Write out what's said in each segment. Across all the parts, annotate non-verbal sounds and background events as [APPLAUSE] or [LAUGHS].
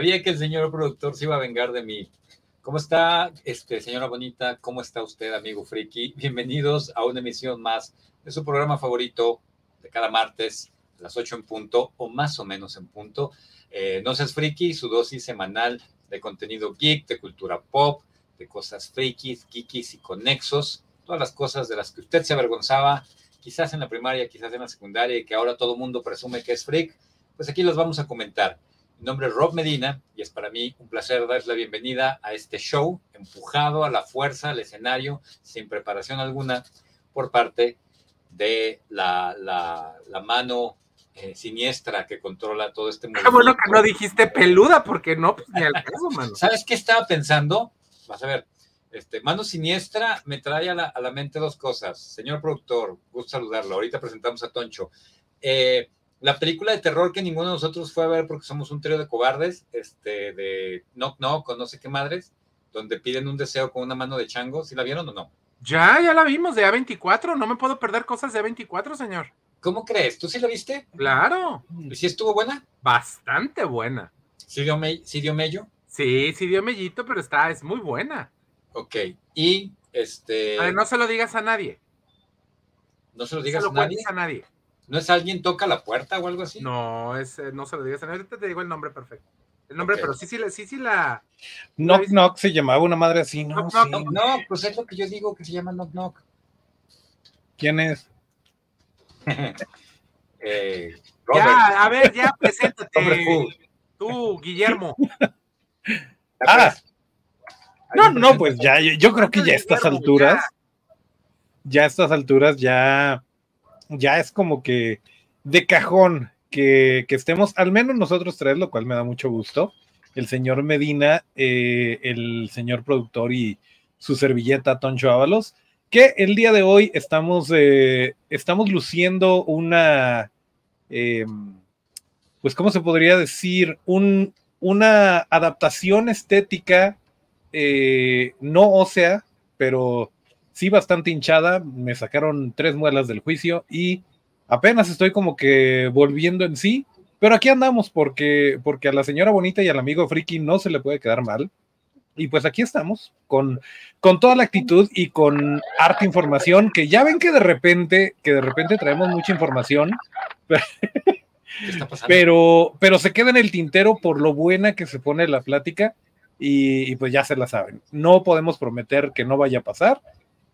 Sabía que el señor productor se iba a vengar de mí. ¿Cómo está, este, señora bonita? ¿Cómo está usted, amigo friki? Bienvenidos a una emisión más de su programa favorito de cada martes a las 8 en punto o más o menos en punto. Eh, no seas friki, su dosis semanal de contenido geek, de cultura pop, de cosas frikis, geekis y conexos, todas las cosas de las que usted se avergonzaba, quizás en la primaria, quizás en la secundaria y que ahora todo mundo presume que es freak, pues aquí los vamos a comentar. Mi nombre es Rob Medina y es para mí un placer darles la bienvenida a este show empujado a la fuerza, al escenario, sin preparación alguna, por parte de la, la, la mano eh, siniestra que controla todo este mundo. Bueno que no dijiste peluda, porque no, pues ni al caso, mano. [LAUGHS] ¿Sabes qué estaba pensando? Vas a ver, este, mano siniestra me trae a la, a la mente dos cosas. Señor productor, gusto saludarlo. Ahorita presentamos a Toncho. Eh, la película de terror que ninguno de nosotros fue a ver porque somos un trío de cobardes, este, de Knock Knock o no sé qué madres, donde piden un deseo con una mano de chango. ¿Sí la vieron o no? Ya, ya la vimos, de A24. No me puedo perder cosas de A24, señor. ¿Cómo crees? ¿Tú sí la viste? Claro. ¿Y si estuvo buena? Bastante buena. ¿Sí dio, me ¿Sí dio mello? Sí, sí dio mellito, pero está, es muy buena. Ok. Y este. A ver, no se lo digas a nadie. No se lo digas a nadie. a nadie. ¿No es alguien toca la puerta o algo así? No, es, eh, no se lo digas. Ahorita te digo el nombre perfecto. El nombre, pero sí, sí, sí, sí la. Knock Knock se llamaba una madre así, ¿no? Knock, knock, no, pues es lo que yo digo que se llama Knock Knock. ¿Quién es? [LAUGHS] eh, ya, a ver, ya, preséntate. Tú, Guillermo. ah. No, no, pues ya, yo creo que ya a estas alturas, ya a estas alturas, ya ya es como que de cajón que, estemos, al menos nosotros tres, lo cual me da mucho gusto. El señor Medina, eh, el señor productor y su servilleta Toncho Ábalos, que el día de hoy estamos, eh, estamos luciendo una, eh, pues, ¿cómo se podría decir? Un, una adaptación estética no ósea, pero sí bastante hinchada, me sacaron tres muelas del juicio y apenas estoy como que volviendo en sí, pero aquí andamos porque, porque a la señora bonita y al amigo friki no se le puede quedar mal. Y pues aquí estamos, con, con toda la actitud y con harta información, que ya ven que de repente, que de repente traemos mucha información, pero, pero se queda en el tintero por lo buena que se pone la plática y, y pues ya se la saben. No podemos prometer que no vaya a pasar,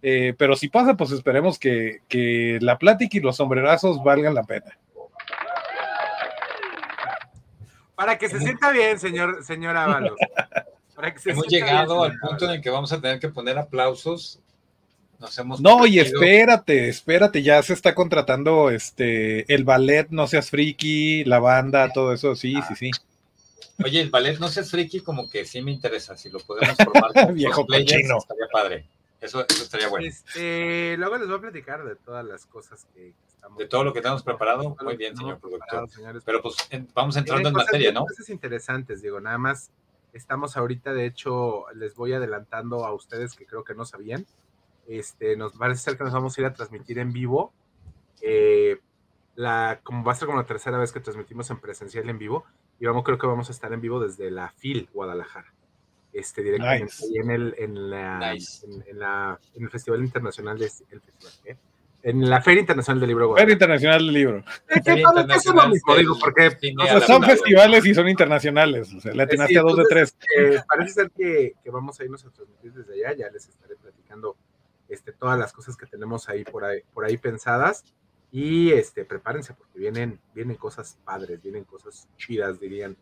eh, pero si pasa, pues esperemos que, la plática y los sombrerazos valgan la pena. Para que se sienta bien, señor, señor Ábalos. Hemos llegado al punto en el que vamos a tener que poner aplausos. no, y espérate, espérate, ya se está contratando este el ballet No Seas Friki, la banda, todo eso, sí, sí, sí. Oye, el ballet No Seas Friki como que sí me interesa, si lo podemos formar. [LAUGHS] Viejo cochino. Estaría padre. Eso, estaría bueno. Este, luego les voy a platicar de todas las cosas que estamos. De todo lo que tenemos preparado. Muy bien, señor productor. Pero pues vamos entrando en materia, ¿no? Cosas interesantes, digo, nada más. Estamos ahorita, de hecho, les voy adelantando a ustedes que creo que no sabían. Este, nos parece ser que nos vamos a ir a transmitir en vivo. Eh, la, como va a ser como la tercera vez que transmitimos en presencial en vivo, y vamos, creo que vamos a estar en vivo desde la FIL Guadalajara este, directamente en, el, en, la, en, la, en, el Festival Internacional de el festival, en la Feria Internacional del Libro. Feria Internacional del Libro. porque son festivales y son internacionales. O sea, le atinaste a dos de tres. Eh, parece ser que, que, vamos a irnos a transmitir desde allá. Ya les estaré platicando este, todas las cosas que tenemos ahí por ahí, por ahí pensadas. Y este, prepárense porque vienen, vienen cosas padres, vienen cosas chidas, dirían.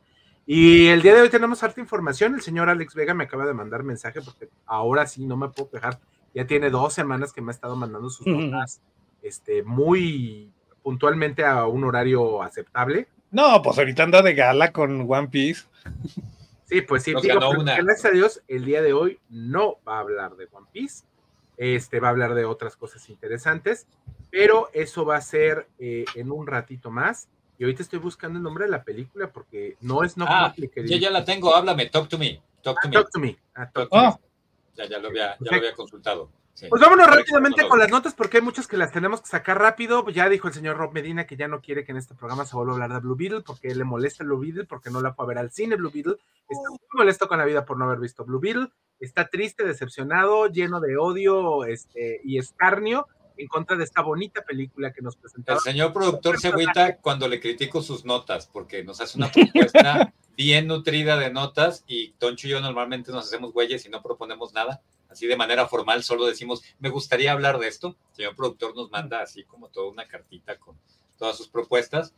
Y el día de hoy tenemos harta información. El señor Alex Vega me acaba de mandar mensaje porque ahora sí no me puedo quejar. Ya tiene dos semanas que me ha estado mandando sus notas este, muy puntualmente a un horario aceptable. No, pues ahorita anda de gala con One Piece. Sí, pues sí, gracias a Dios, el día de hoy no va a hablar de One Piece, este va a hablar de otras cosas interesantes, pero eso va a ser eh, en un ratito más. Y ahorita estoy buscando el nombre de la película porque no es no ah, Yo ya la tengo, háblame, talk to me. Talk to ah, me. Talk to me. Ah, talk to me. Ya, ya lo había, ya lo había consultado. Pues vámonos rápidamente con las notas porque hay muchas que las tenemos que sacar rápido. Ya dijo el señor Rob Medina que ya no quiere que en este programa se vuelva a hablar de Blue Beetle porque le molesta Blue Beetle porque no la fue a ver al cine Blue Beetle. Está muy molesto con la vida por no haber visto Blue Beetle. Está triste, decepcionado, lleno de odio este, y escarnio en contra de esta bonita película que nos presentó. El señor productor se agüita cuando le critico sus notas porque nos hace una propuesta [LAUGHS] bien nutrida de notas y Toncho y yo normalmente nos hacemos güeyes y no proponemos nada así de manera formal, solo decimos, me gustaría hablar de esto. El señor productor nos manda así como toda una cartita con todas sus propuestas,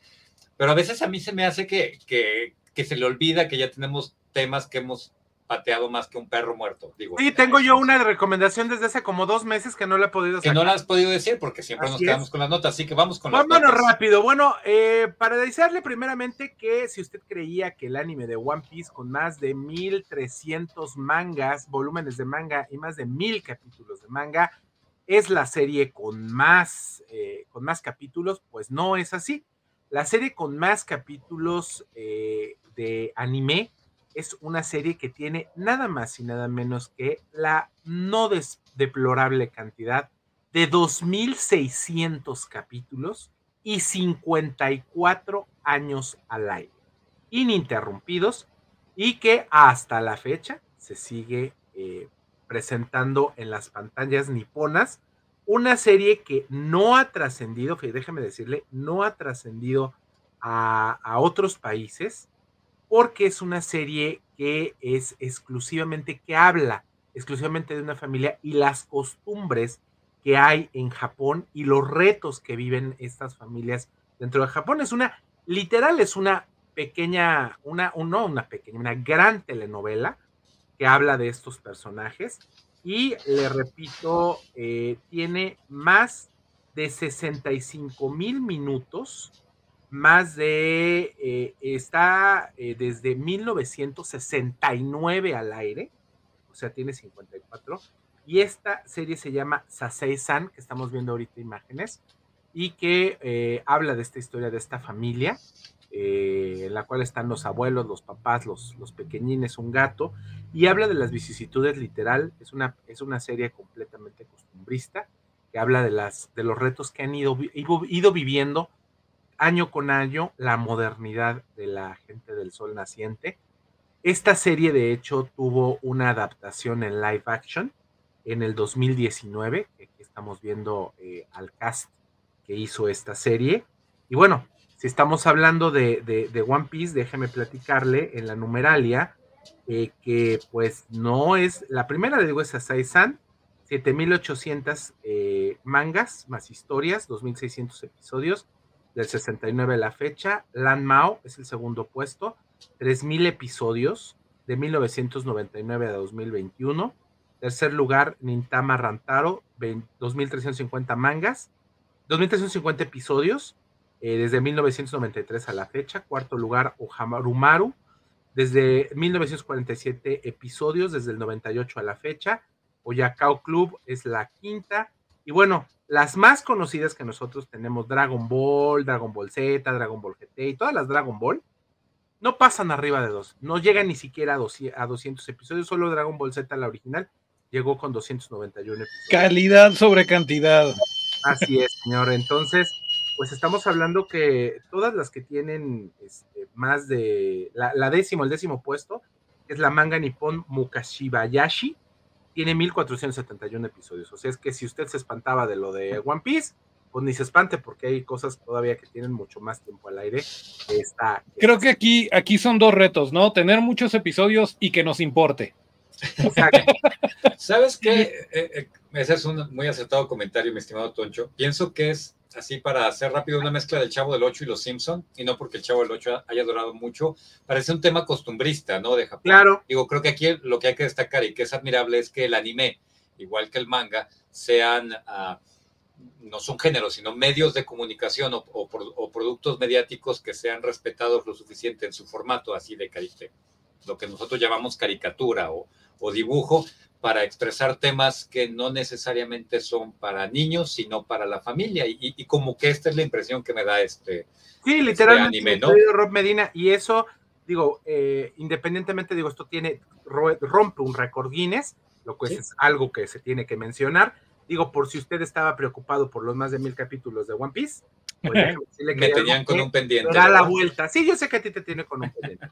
pero a veces a mí se me hace que, que, que se le olvida que ya tenemos temas que hemos pateado más que un perro muerto. Digo, sí, tengo yo una recomendación desde hace como dos meses que no la he podido sacar. Que no la has podido decir porque siempre nos quedamos con las notas, así que vamos con las notas. rápido. Bueno, eh, para decirle primeramente que si usted creía que el anime de One Piece con más de 1300 mangas, volúmenes de manga y más de mil capítulos de manga, es la serie con más, eh, con más capítulos, pues no es así. La serie con más capítulos eh, de anime es una serie que tiene nada más y nada menos que la no deplorable cantidad de 2.600 capítulos y 54 años al aire, ininterrumpidos, y que hasta la fecha se sigue eh, presentando en las pantallas niponas. Una serie que no ha trascendido, déjeme decirle, no ha trascendido a, a otros países porque es una serie que es exclusivamente, que habla exclusivamente de una familia y las costumbres que hay en Japón y los retos que viven estas familias dentro de Japón. Es una, literal, es una pequeña, una, no una pequeña, una gran telenovela que habla de estos personajes. Y le repito, eh, tiene más de 65 mil minutos más de, eh, está eh, desde 1969 al aire, o sea, tiene 54, y esta serie se llama Sasei-san, que estamos viendo ahorita imágenes, y que eh, habla de esta historia de esta familia, en la cual están los abuelos, los papás, los, los pequeñines, un gato, y habla de las vicisitudes literal, es una, es una serie completamente costumbrista, que habla de, las, de los retos que han ido, ido viviendo año con año la modernidad de la gente del sol naciente. Esta serie de hecho tuvo una adaptación en live action en el 2019, aquí estamos viendo eh, al cast que hizo esta serie. Y bueno, si estamos hablando de, One Piece, déjeme platicarle en la numeralia eh, que pues no es, la primera le digo es Asai-san, 7800 eh, mangas más historias, 2600 episodios, del 69 a la fecha. Lan Mao es el segundo puesto, 3.000 episodios de 1999 a 2021. Tercer lugar, Nintama Rantaro, 2.350 mangas, 2.350 episodios eh, desde 1993 a la fecha. Cuarto lugar, Ohamarumaru, desde 1947 episodios, desde el 98 a la fecha. Oyakao Club es la quinta. Y bueno, las más conocidas que nosotros tenemos, Dragon Ball, Dragon Ball Z, Dragon Ball GT y todas las Dragon Ball, no pasan arriba de dos, no llegan ni siquiera a 200 episodios, solo Dragon Ball Z, la original, llegó con 291 episodios. Calidad sobre cantidad. Así es, señor. Entonces, pues estamos hablando que todas las que tienen este, más de la, la, décimo, el décimo puesto, es la manga Nippon Mukashibayashi, tiene 1471 episodios. O sea, es que si usted se espantaba de lo de One Piece, pues ni se espante porque hay cosas todavía que tienen mucho más tiempo al aire. Creo que aquí, aquí son dos retos, ¿no? Tener muchos episodios y que nos importe. ¿Sabes qué? Eh, eh, ese es un muy acertado comentario, mi estimado Toncho. Pienso que es así para hacer rápido una mezcla del Chavo del 8 y los Simpson, y no porque el Chavo del 8 haya durado mucho, parece un tema costumbrista, ¿no? De Japón. Claro. Digo, creo que aquí lo que hay que destacar y que es admirable es que el anime, igual que el manga, sean, uh, no son géneros, sino medios de comunicación o, productos mediáticos que sean respetados lo suficiente en su formato, así de, lo que nosotros llamamos caricatura o, dibujo, para expresar temas que no necesariamente son para niños, sino para la familia. Y, como que esta es la impresión que me da este, sí, este literalmente, anime, ¿no? Rob Medina, y eso, digo, eh, independientemente, digo, esto tiene, rompe un récord Guinness, lo cual es algo que se tiene que mencionar Digo, por si usted estaba preocupado por los más de mil capítulos de One Piece. Pues [LAUGHS] me tenían con un pendiente. Da la vuelta. Sí, yo sé que a ti te tiene con un pendiente.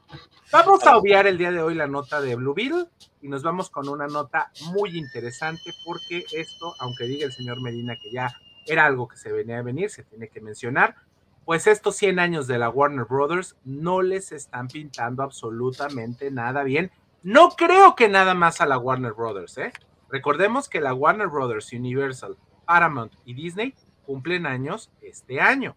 Vamos a obviar el día de hoy la nota de Blue Beetle y nos vamos con una nota muy interesante porque esto, aunque diga el señor Medina que ya era algo que se venía a venir, se tiene que mencionar, pues estos 100 años de la Warner Brothers no les están pintando absolutamente nada bien. No creo que nada más a la Warner Brothers, ¿eh? Recordemos que la Warner Brothers, Universal, Paramount y Disney cumplen años este año.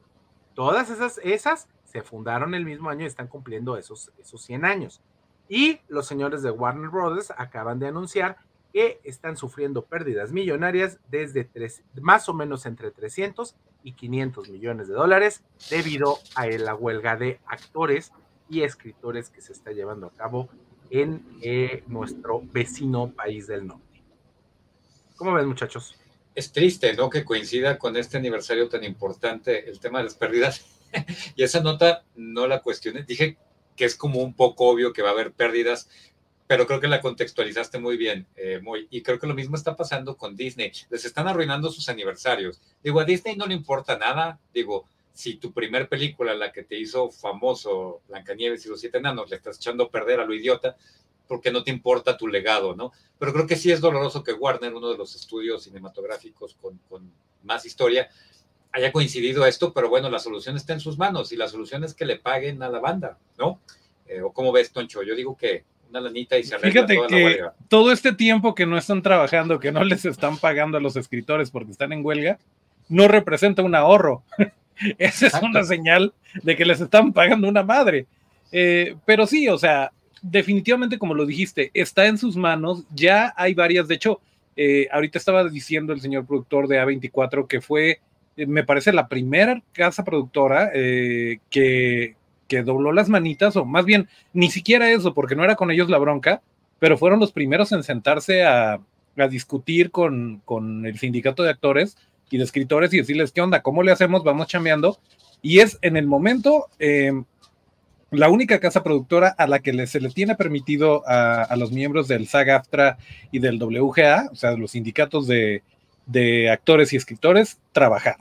Todas esas, esas se fundaron el mismo año y están cumpliendo esos, esos 100 años. Y los señores de Warner Brothers acaban de anunciar que están sufriendo pérdidas millonarias desde tres, más o menos entre 300 y 500 millones de dólares debido a la huelga de actores y escritores que se está llevando a cabo en eh, nuestro vecino país del norte. ¿Cómo ven, muchachos? Es triste, ¿no? Que coincida con este aniversario tan importante el tema de las pérdidas. [LAUGHS] y esa nota no la cuestioné. Dije que es como un poco obvio que va a haber pérdidas, pero creo que la contextualizaste muy bien, eh, y creo que lo mismo está pasando con Disney. Les están arruinando sus aniversarios. Digo, a Disney no le importa nada. Digo, si tu primer película, la que te hizo famoso, Blancanieves y los siete enanos, le estás echando a perder a lo idiota, porque no te importa tu legado, ¿no? Pero creo que sí es doloroso que Warner, uno de los estudios cinematográficos con, más historia, haya coincidido esto, pero bueno, la solución está en sus manos y la solución es que le paguen a la banda, ¿no? Eh, ¿O cómo ves, Toncho? Yo digo que una lanita y se arregla Fíjate que todo este tiempo que no están trabajando, que no les están pagando a los escritores porque están en huelga, no representa un ahorro. [LAUGHS] Esa es una señal de que les están pagando una madre. Eh, pero sí, o sea, definitivamente, como lo dijiste, está en sus manos. Ya hay varias, de hecho, eh, ahorita estaba diciendo el señor productor de A24 que fue, eh, me parece, la primera casa productora eh, que, que dobló las manitas, o más bien, ni siquiera eso, porque no era con ellos la bronca, pero fueron los primeros en sentarse a, a discutir con, con, el sindicato de actores y de escritores y decirles, ¿qué onda? ¿Cómo le hacemos? Vamos chambeando. Y es en el momento, la única casa productora a la que se le tiene permitido a, los miembros del SAG-AFTRA y del WGA, o sea, los sindicatos de, actores y escritores, trabajar.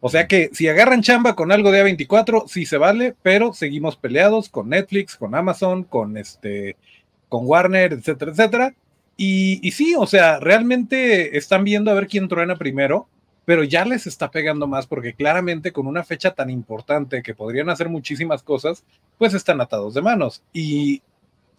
O sea que si agarran chamba con algo de A24, sí se vale, pero seguimos peleados con Netflix, con Amazon, con este, con Warner, etcétera, etcétera. Y, y sí, o sea, realmente están viendo a ver quién truena primero pero ya les está pegando más porque claramente con una fecha tan importante que podrían hacer muchísimas cosas, pues están atados de manos. Y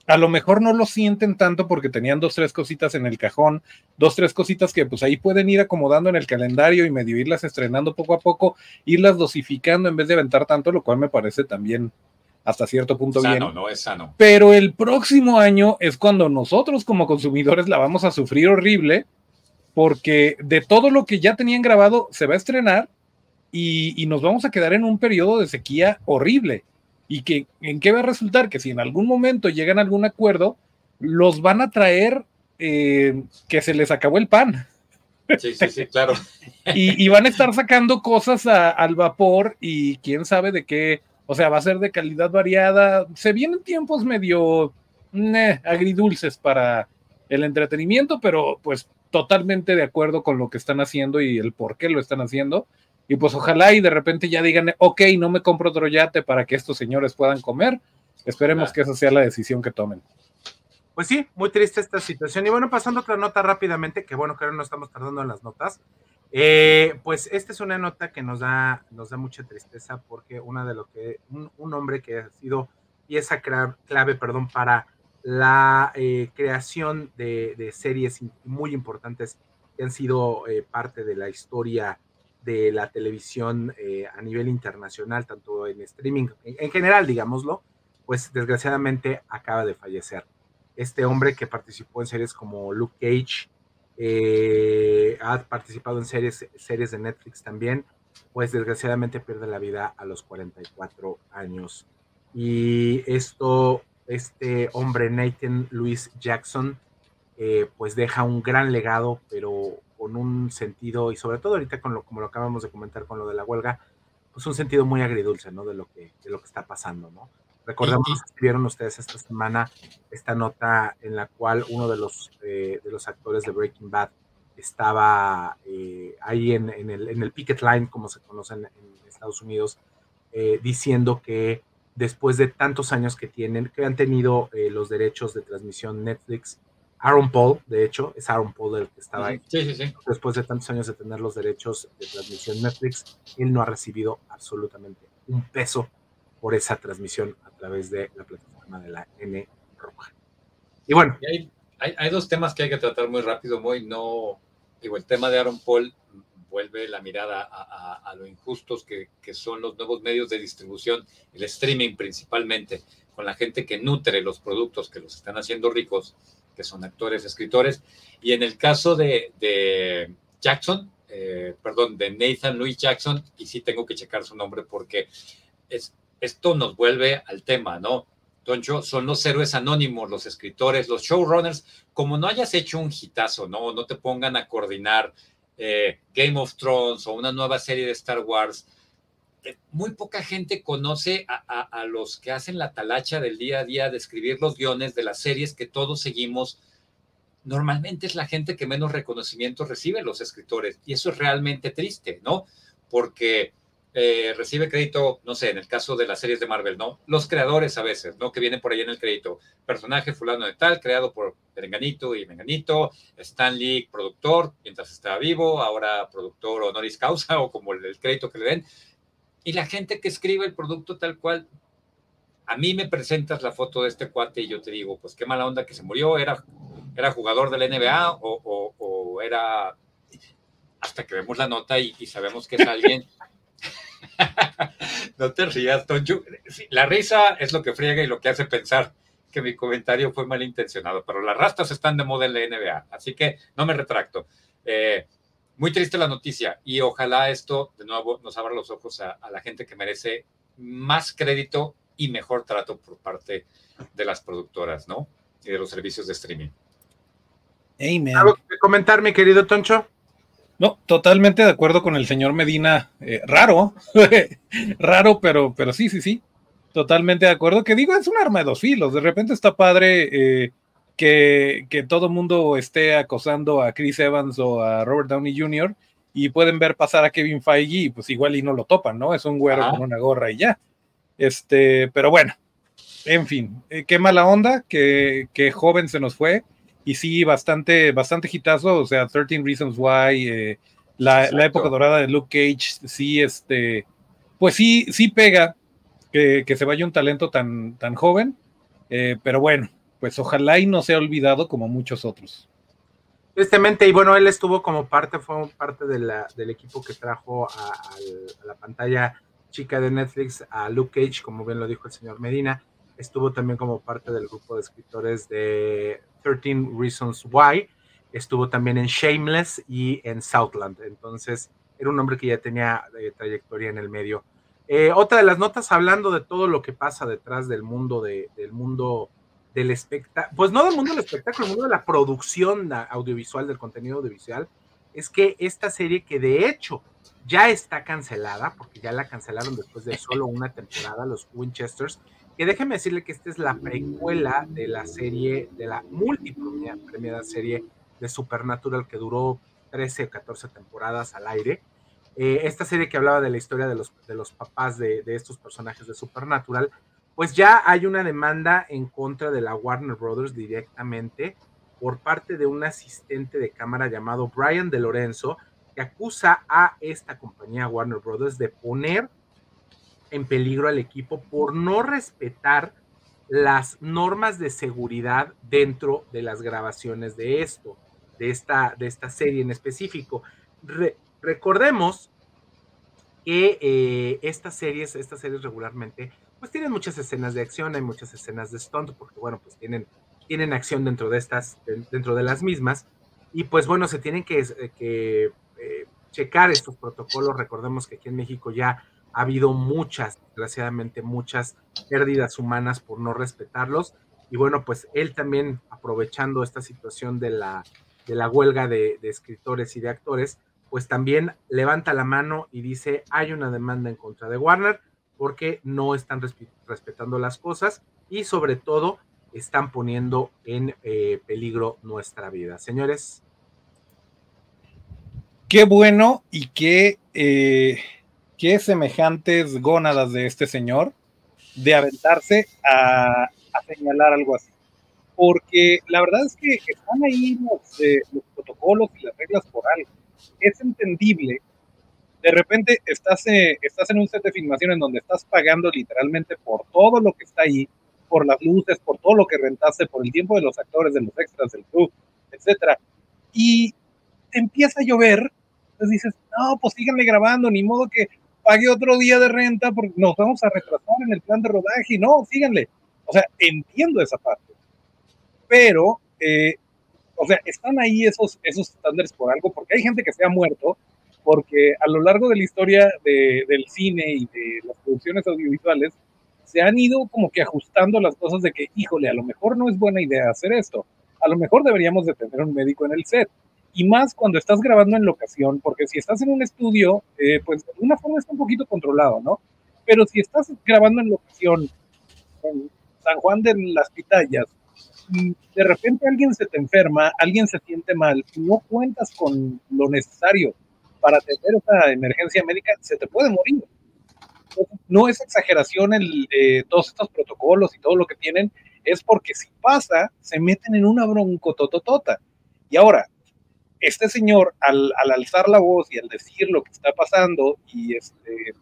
a lo mejor no lo sienten tanto porque tenían dos, tres cositas en el cajón, dos, tres cositas que pues ahí pueden ir acomodando en el calendario y medio irlas estrenando poco a poco, irlas dosificando en vez de aventar tanto, lo cual me parece también hasta cierto punto bien. No es sano. Pero el próximo año es cuando nosotros como consumidores la vamos a sufrir horrible porque de todo lo que ya tenían grabado se va a estrenar y, nos vamos a quedar en un periodo de sequía horrible. ¿Y que, en qué va a resultar? Que si en algún momento llegan a algún acuerdo, los van a traer eh, que se les acabó el pan. Sí, sí, sí, claro. [LAUGHS] y, van a estar sacando cosas al vapor y quién sabe de qué, o sea, va a ser de calidad variada. Se vienen tiempos medio agridulces para el entretenimiento, pero pues totalmente de acuerdo con lo que están haciendo y el por qué lo están haciendo. Y pues ojalá y de repente ya digan, ok, no me compro otro yate para que estos señores puedan comer. Esperemos que esa sea la decisión que tomen. Pues sí, muy triste esta situación. Y bueno, pasando otra nota rápidamente, que bueno, que no estamos tardando en las notas. Eh, pues esta es una nota que nos da, nos da mucha tristeza porque una de lo que, un, hombre que ha sido pieza clave, perdón, para la eh, creación de, series muy importantes que han sido eh, parte de la historia de la televisión eh, a nivel internacional, tanto en streaming, en, general, digámoslo, pues desgraciadamente acaba de fallecer. Este hombre que participó en series como Luke Cage, ha participado en series, series de Netflix también, pues desgraciadamente pierde la vida a los 44 años. Y esto, este hombre, Nathan Louis Jackson, eh, pues deja un gran legado, pero con un sentido, y sobre todo ahorita con lo, como lo acabamos de comentar con lo de la huelga, pues un sentido muy agridulce, ¿no? De lo que, de lo que está pasando, ¿no? Recordemos que vieron ustedes esta semana esta nota en la cual uno de los, eh, de los actores de Breaking Bad estaba eh, ahí en, el, en, el, picket line, como se conoce en, Estados Unidos, eh, diciendo que después de tantos años que tienen, que han tenido los derechos de transmisión Netflix, Aaron Paul, de hecho, es Aaron Paul el que estaba ahí. Sí, sí, sí. Después de tantos años de tener los derechos de transmisión Netflix, él no ha recibido absolutamente un peso por esa transmisión a través de la plataforma de la N roja. Y bueno. hay, dos temas que hay que tratar muy rápido, muy no, digo, el tema de Aaron Paul vuelve la mirada a, lo injustos que, que, son los nuevos medios de distribución, el streaming principalmente, con la gente que nutre los productos que los están haciendo ricos, que son actores, escritores. Y en el caso de, de Jackson, eh, perdón, de Nathan Louis Jackson, y sí tengo que checar su nombre porque es, esto nos vuelve al tema, ¿no? Toncho, son los héroes anónimos, los escritores, los showrunners. Como no hayas hecho un hitazo, ¿no? No te pongan a coordinar eh, Game of Thrones o una nueva serie de Star Wars. Eh, muy poca gente conoce a, los que hacen la talacha del día a día de escribir los guiones de las series que todos seguimos. Normalmente es la gente que menos reconocimiento recibe los escritores. Y eso es realmente triste, ¿no? Porque eh, recibe crédito, no sé, en el caso de las series de Marvel, ¿no? Los creadores a veces, ¿no? Que vienen por ahí en el crédito. Personaje fulano de tal, creado por Perenganito y Menganito, Stan Lee, productor, mientras estaba vivo, ahora productor honoris causa [LAUGHS] o como el, crédito que le den. Y la gente que escribe el producto tal cual, a mí me presentas la foto de este cuate y yo te digo, pues qué mala onda que se murió, era, era jugador de la NBA o, o, era hasta que vemos la nota y, y sabemos que es alguien [LAUGHS] no te rías, Tonchu. La risa es lo que friega y lo que hace pensar que mi comentario fue malintencionado, pero las rastas están de moda en la NBA, así que no me retracto. Eh, muy triste la noticia y ojalá esto de nuevo nos abra los ojos a, la gente que merece más crédito y mejor trato por parte de las productoras, ¿no? Y de los servicios de streaming. Amen. ¿Algo que comentar, mi querido Toncho? No, totalmente de acuerdo con el señor Medina. Eh, raro, [LAUGHS] raro, pero, pero sí, sí, sí. Totalmente de acuerdo. Que digo, es un arma de dos filos. De repente está padre eh, que, que todo mundo esté acosando a Chris Evans o a Robert Downey Jr. y pueden ver pasar a Kevin Feige y pues igual y no lo topan, ¿no? Es un güero con una gorra y ya. Este, pero bueno, en fin, eh, qué mala onda, que, que joven se nos fue y sí, bastante, bastante hitazo, o sea, 13 Reasons Why, eh, la, época dorada de Luke Cage, sí, este, pues sí, sí pega que, se vaya un talento tan, tan joven, eh, pero bueno, pues ojalá y no sea olvidado como muchos otros. Tristemente, y bueno, él estuvo como parte, fue parte del equipo que trajo a, a, la pantalla chica de Netflix a Luke Cage, como bien lo dijo el señor Medina, estuvo también como parte del grupo de escritores de 13 Reasons Why, estuvo también en Shameless y en Southland. Entonces, era un hombre que ya tenía eh, trayectoria en el medio. Eh, otra de las notas hablando de todo lo que pasa detrás del mundo de, del mundo del espectáculo, pues no del mundo del espectáculo, el mundo de la producción audiovisual, del contenido audiovisual, es que esta serie que de hecho ya está cancelada, porque ya la cancelaron después de solo una temporada, los Winchesters, que déjeme decirle que esta es la precuela de la serie, de la multipremiada serie de Supernatural que duró 13 o 14 temporadas al aire. Eh, esta serie que hablaba de la historia de los, de los papás de, de, estos personajes de Supernatural, pues ya hay una demanda en contra de la Warner Brothers directamente por parte de un asistente de cámara llamado Brian De Lorenzo, que acusa a esta compañía Warner Brothers de poner en peligro al equipo por no respetar las normas de seguridad dentro de las grabaciones de esto, de esta, de esta serie en específico. Recordemos que eh, estas series, estas series regularmente, pues tienen muchas escenas de acción, hay muchas escenas de stunt, porque bueno, pues tienen, tienen acción dentro de estas, dentro de las mismas, Y pues bueno, se tienen que, que eh, checar estos protocolos. Recordemos que aquí en México ya ha habido muchas, desgraciadamente muchas pérdidas humanas por no respetarlos. Y bueno, pues él también aprovechando esta situación de la, de la huelga de, escritores y de actores, pues también levanta la mano y dice, hay una demanda en contra de Warner porque no están respetando las cosas y sobre todo están poniendo en eh, peligro nuestra vida. Señores. Qué bueno y qué, eh, qué semejantes gónadas de este señor de aventarse a, señalar algo así. Porque la verdad es que están ahí los, eh, los protocolos y las reglas por algo. Es entendible de repente estás, eh, estás en un set de filmación en donde estás pagando literalmente por todo lo que está ahí, por las luces, por todo lo que rentaste, por el tiempo de los actores, de los extras, del club, etcétera. Y empieza a llover, entonces dices, no, pues síganle grabando, ni modo que pague otro día de renta porque nos vamos a retrasar en el plan de rodaje, no, síganle. O sea, entiendo esa parte. Pero, eh, o sea, están ahí esos, esos estándares por algo, porque hay gente que se ha muerto porque a lo largo de la historia del cine y de las producciones audiovisuales, se han ido como que ajustando las cosas de que, híjole, a lo mejor no es buena idea hacer esto, a lo mejor deberíamos de tener un médico en el set. Y más cuando estás grabando en locación, porque si estás en un estudio, eh, pues de una forma está un poquito controlado, ¿no? Pero si estás grabando en locación en San Juan de las Pitayas, de repente alguien se te enferma, alguien se siente mal, no cuentas con lo necesario para atender esa emergencia médica, se te puede morir. no es exageración el, todos estos protocolos y todo lo que tienen, es porque si pasa, se meten en una broncotototota. Y ahora, este señor, al, al, alzar la voz y al decir lo que está pasando y, este,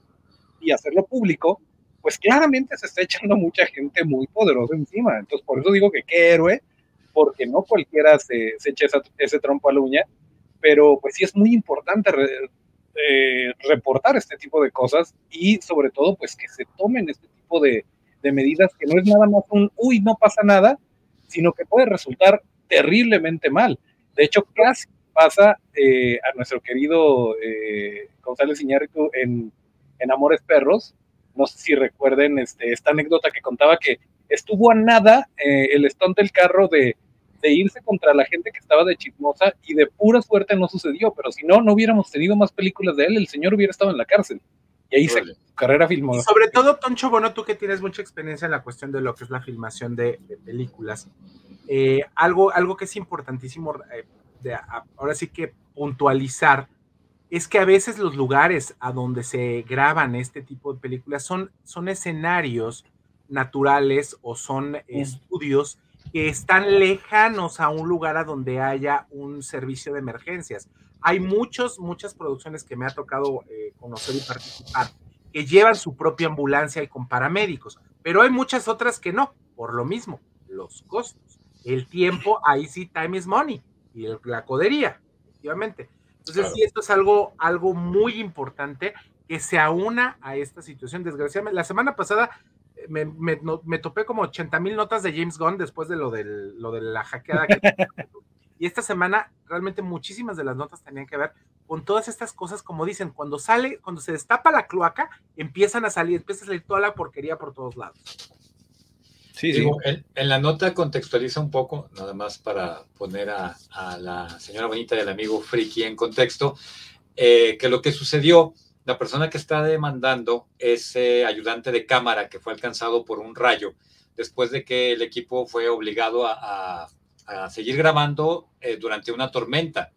y hacerlo público, pues claramente se está echando mucha gente muy poderosa encima. Entonces, por eso digo que qué héroe, porque no cualquiera se, se echa ese trompo a la uña pero pues sí es muy importante eh, reportar este tipo de cosas y sobre todo pues que se tomen este tipo de, medidas que no es nada más un, uy, no pasa nada, sino que puede resultar terriblemente mal. De hecho, casi pasa eh, a nuestro querido eh, González Iñárritu en Amores Perros, no sé si recuerden este, esta anécdota que contaba que estuvo a nada el stunt del carro de de irse contra la gente que estaba de chismosa y de pura suerte no sucedió, pero si no, no hubiéramos tenido más películas de él, el señor hubiera estado en la cárcel. Y ahí se su carrera filmó. sobre todo, Toncho, bueno, tú que tienes mucha experiencia en la cuestión de lo que es la filmación de, películas, eh, algo, algo que es importantísimo, eh, de, ahora sí que puntualizar, es que a veces los lugares a donde se graban este tipo de películas son, son escenarios naturales o son estudios que están lejanos a un lugar a donde haya un servicio de emergencias. Hay muchos, muchas producciones que me ha tocado eh, conocer y participar que llevan su propia ambulancia y con paramédicos, pero hay muchas otras que no, por lo mismo, los costos, el tiempo, ahí sí, time is money, y la codería, efectivamente. Entonces, sí, esto es algo, algo muy importante que se aúna a esta situación. Desgraciadamente, la semana pasada me, me, topé como 80 mil notas de James Gunn después de lo, del, lo de la hackeada. [LAUGHS] y esta semana realmente muchísimas de las notas tenían que ver con todas estas cosas, como dicen, cuando sale, cuando se destapa la cloaca, empiezan a salir, empieza a salir toda la porquería por todos lados. Sí, sí. En, la nota contextualiza un poco, nada más para poner a, la señora bonita y al amigo Friki en contexto, eh, que lo que sucedió la persona que está demandando es ayudante de cámara que fue alcanzado por un rayo después de que el equipo fue obligado a, seguir grabando eh, durante una tormenta.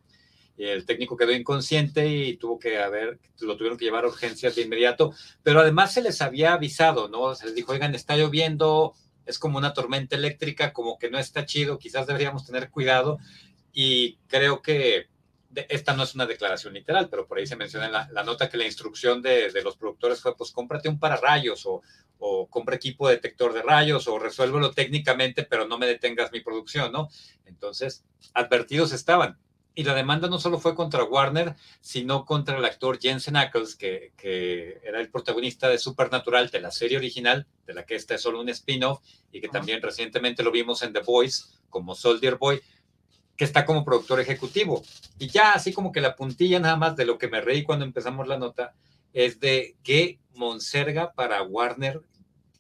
El técnico quedó inconsciente y tuvo que haber, lo tuvieron que llevar a urgencias de inmediato, pero además se les había avisado, ¿no? Se les dijo, oigan, está lloviendo, es como una tormenta eléctrica, como que no está chido, quizás deberíamos tener cuidado. Y creo que esta no es una declaración literal, pero por ahí se menciona en la, nota que la instrucción de, los productores fue, pues cómprate un pararrayos o, o compra equipo detector de rayos o resuélvelo técnicamente, pero no me detengas mi producción, ¿no? Entonces, advertidos estaban. Y la demanda no solo fue contra Warner, sino contra el actor Jensen Ackles, que, que era el protagonista de Supernatural, de la serie original, de la que esta es solo un spin-off, y que también recientemente lo vimos en The Voice como Soldier Boy que está como productor ejecutivo. Y ya así como que la puntilla nada más de lo que me reí cuando empezamos la nota es de que Monserga para Warner,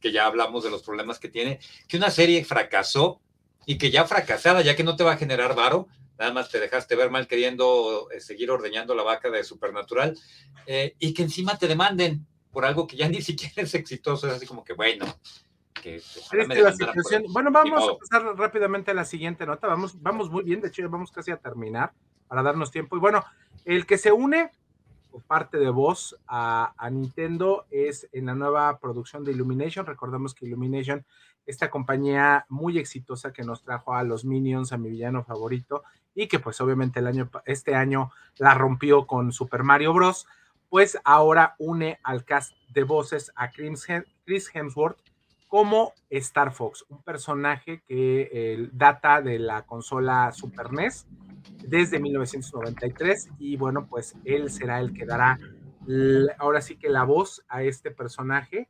que ya hablamos de los problemas que tiene, que una serie fracasó y que ya fracasada, ya que no te va a generar varo, nada más te dejaste ver mal queriendo eh, seguir ordeñando la vaca de Supernatural, eh, y que encima te demanden por algo que ya [LAUGHS] ni siquiera es exitoso, es así como que bueno. Que, bueno, vamos a pasar rápidamente a la siguiente nota. Vamos, vamos muy bien, de hecho, ya vamos casi a terminar para darnos tiempo. Y bueno, el que se une por parte de voz a, a, Nintendo es en la nueva producción de Illumination. Recordemos que Illumination, esta compañía muy exitosa que nos trajo a los Minions, a mi villano favorito, y que pues obviamente el año, este año la rompió con Super Mario Bros. Pues ahora une al cast de voces a Chris Hemsworth como Star Fox, un personaje que eh, data de la consola Super NES desde 1993 y bueno, pues él será el que dará ahora sí que la voz a este personaje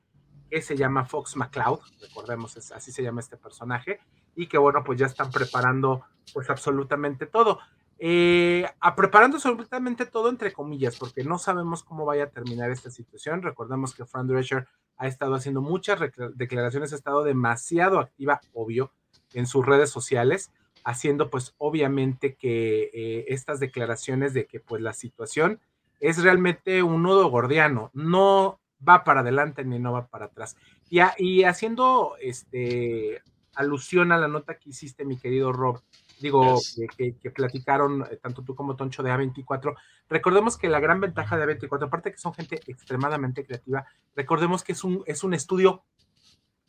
que se llama Fox McCloud, recordemos, así se llama este personaje, y que bueno, pues ya están preparando pues absolutamente todo eh, a preparando absolutamente todo entre comillas, porque no sabemos cómo vaya a terminar esta situación. Recordemos que Fran Drescher ha estado haciendo muchas declaraciones, ha estado demasiado activa, obvio, en sus redes sociales, haciendo pues obviamente que eh, estas declaraciones de que pues la situación es realmente un nudo gordiano, no va para adelante ni no va para atrás. Y, y haciendo este alusión a la nota que hiciste, mi querido Rob, digo, que, platicaron eh, tanto tú como Toncho de A24. Recordemos que la gran ventaja de A24, aparte que son gente extremadamente creativa, recordemos que es un, es un estudio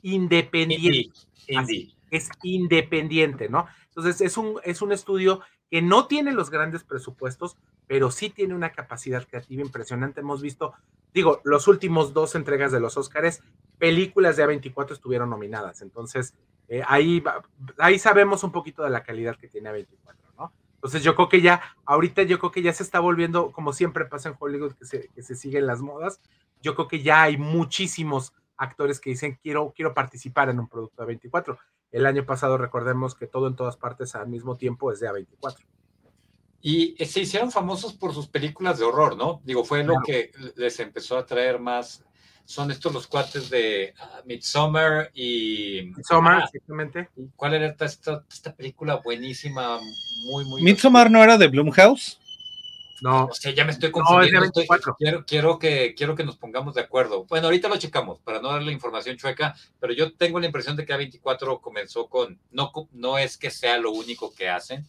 independiente. Es independiente, ¿no? Entonces, es un, es un estudio que no tiene los grandes presupuestos, pero sí tiene una capacidad creativa impresionante. Hemos visto, digo, los últimos dos entregas de los Óscares, películas de A24 estuvieron nominadas. Entonces, eh, ahí, ahí sabemos un poquito de la calidad que tiene A24, ¿no? Entonces yo creo que ya, ahorita yo creo que ya se está volviendo, como siempre pasa en Hollywood, que se, que se siguen las modas, yo creo que ya hay muchísimos actores que dicen, quiero, quiero participar en un producto de A24. El año pasado recordemos que todo en todas partes al mismo tiempo es de A24. Y se hicieron famosos por sus películas de horror, ¿no? Digo, fue lo que les empezó a traer más son estos los cuates de uh, Midsommar y... Midsommar, exactamente. ¿Cuál era esta, esta, película buenísima, muy, muy... ¿Midsommar no era de Blumhouse? No. O sea, ya me estoy confundiendo. quiero, quiero, que, quiero que nos pongamos de acuerdo. Bueno, ahorita lo checamos para no darle información chueca, pero yo tengo la impresión de que A24 comenzó con, no, no es que sea lo único que hacen,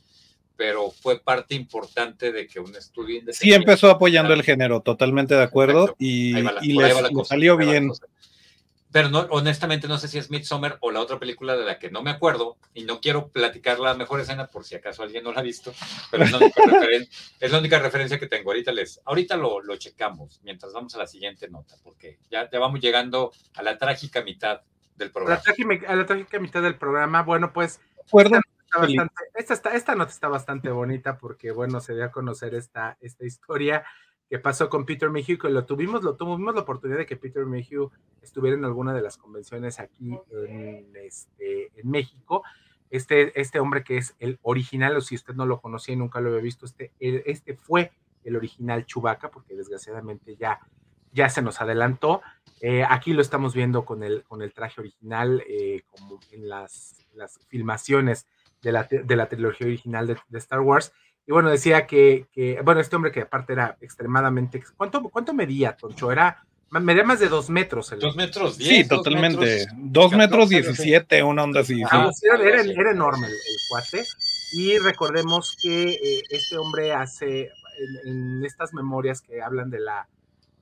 pero fue parte importante de que un estudio Sí, empezó apoyando el género, totalmente de acuerdo, y, les, salió bien. Pero no, honestamente no sé si es Midsommar o la otra película de la que no me acuerdo y no quiero platicar la mejor escena por si acaso alguien no la ha visto, pero es la única, [LAUGHS] es la única referencia que tengo. Ahorita, les, ahorita lo, lo, checamos mientras vamos a la siguiente nota, porque ya, ya vamos llegando a la trágica mitad del programa. A la, trágica, mitad del programa, bueno, pues esta, esta, nota está bastante bonita porque, bueno, se dio a conocer esta, esta historia que pasó con Peter Mayhew, que lo tuvimos, lo tuvimos la oportunidad de que Peter Mayhew estuviera en alguna de las convenciones aquí en, este, en México. Este, este hombre que es el original, o si usted no lo conocía y nunca lo había visto, este, este fue el original Chubaca, porque desgraciadamente ya, ya se nos adelantó. Eh, aquí lo estamos viendo con el, con el traje original, eh, como en las las filmaciones de la, de la trilogía original de, Star Wars. Y bueno, decía que, que, bueno, este hombre que aparte era extremadamente... ¿Cuánto, cuánto medía, Toncho? Era, medía más de dos metros. El, dos metros diez. Sí, totalmente. Dos metros diecisiete, una onda así. Ah, era, era, enorme el, cuate. Y recordemos que eh, este hombre hace, en, estas memorias que hablan de la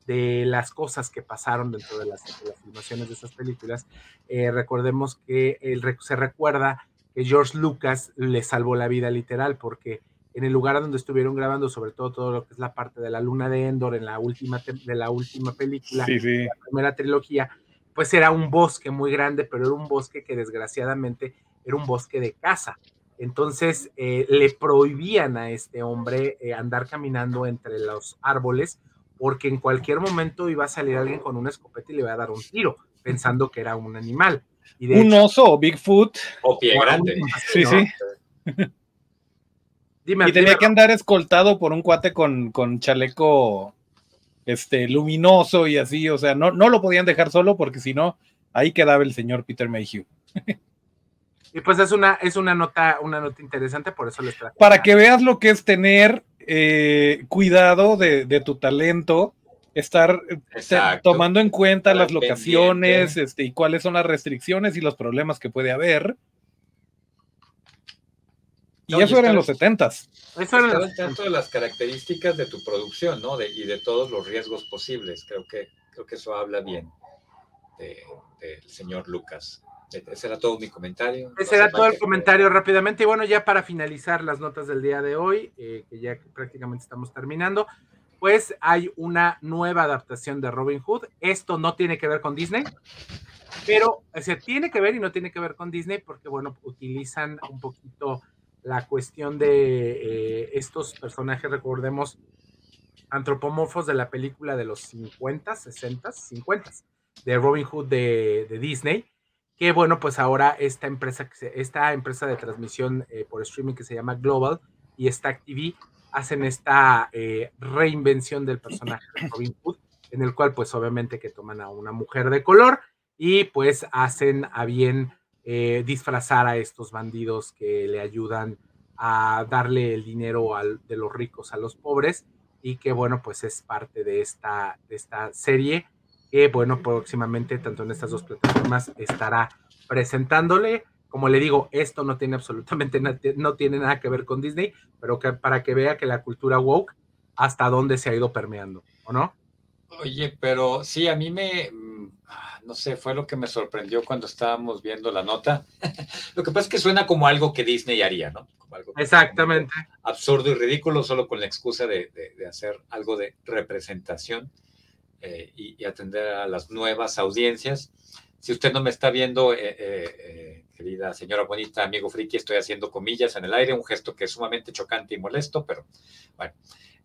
de las cosas que pasaron dentro de las, filmaciones de esas películas, eh, recordemos que él, se recuerda George Lucas le salvó la vida literal porque en el lugar donde estuvieron grabando, sobre todo todo lo que es la parte de la luna de Endor en la última, de la última película, la primera trilogía, pues era un bosque muy grande, pero era un bosque que desgraciadamente era un bosque de caza. Entonces eh, le prohibían a este hombre eh, andar caminando entre los árboles porque en cualquier momento iba a salir alguien con una escopeta y le iba a dar un tiro, pensando que era un animal. Un oso o Bigfoot. O pie grande. Sí, sí. [LAUGHS] y tenía que andar escoltado por un cuate con, con chaleco este, luminoso y así, o sea, no, no lo podían dejar solo porque si no, ahí quedaba el señor Peter Mayhew. Y pues es una, es una nota, una nota interesante, por eso les traje. Para que veas lo que es tener eh, cuidado de, tu talento, estar eh, tomando en cuenta las locaciones este, y cuáles son las restricciones y los problemas que puede haber. Y eso era en los setentas. Eso era en tanto de las características de tu producción, ¿no? y de todos los riesgos posibles. Creo que, creo que eso habla bien del señor Lucas. Ese era todo mi comentario. Ese era todo el comentario rápidamente. Y bueno, ya para finalizar las notas del día de hoy, eh, que ya prácticamente estamos terminando, pues hay una nueva adaptación de Robin Hood. Esto no tiene que ver con Disney, pero se tiene que ver y no tiene que ver con Disney porque, bueno, utilizan un poquito la cuestión de eh, estos personajes, recordemos, antropomorfos de la película de los 50, 60, 50 de Robin Hood de, Disney, que bueno, pues ahora esta empresa, esta empresa de transmisión eh, por streaming que se llama Global y Stack TV hacen esta eh, reinvención del personaje de Robin Hood, en el cual pues obviamente que toman a una mujer de color y pues hacen a bien eh, disfrazar a estos bandidos que le ayudan a darle el dinero de los ricos a los pobres y que bueno, pues es parte de esta, de esta serie que bueno, próximamente tanto en estas dos plataformas estará presentándole. Como le digo, esto no tiene absolutamente no tiene nada que ver con Disney, pero que para que vea que la cultura woke hasta dónde se ha ido permeando, ¿o no? Oye, pero sí, a mí me, no sé, fue lo que me sorprendió cuando estábamos viendo la nota. [LAUGHS] lo que pasa es que suena como algo que Disney haría, ¿no? Exactamente. absurdo y ridículo, solo con la excusa de, hacer algo de representación eh, y, atender a las nuevas audiencias. Si usted no me está viendo, eh, eh, querida señora bonita, amigo friki, estoy haciendo comillas en el aire, un gesto que es sumamente chocante y molesto, pero bueno.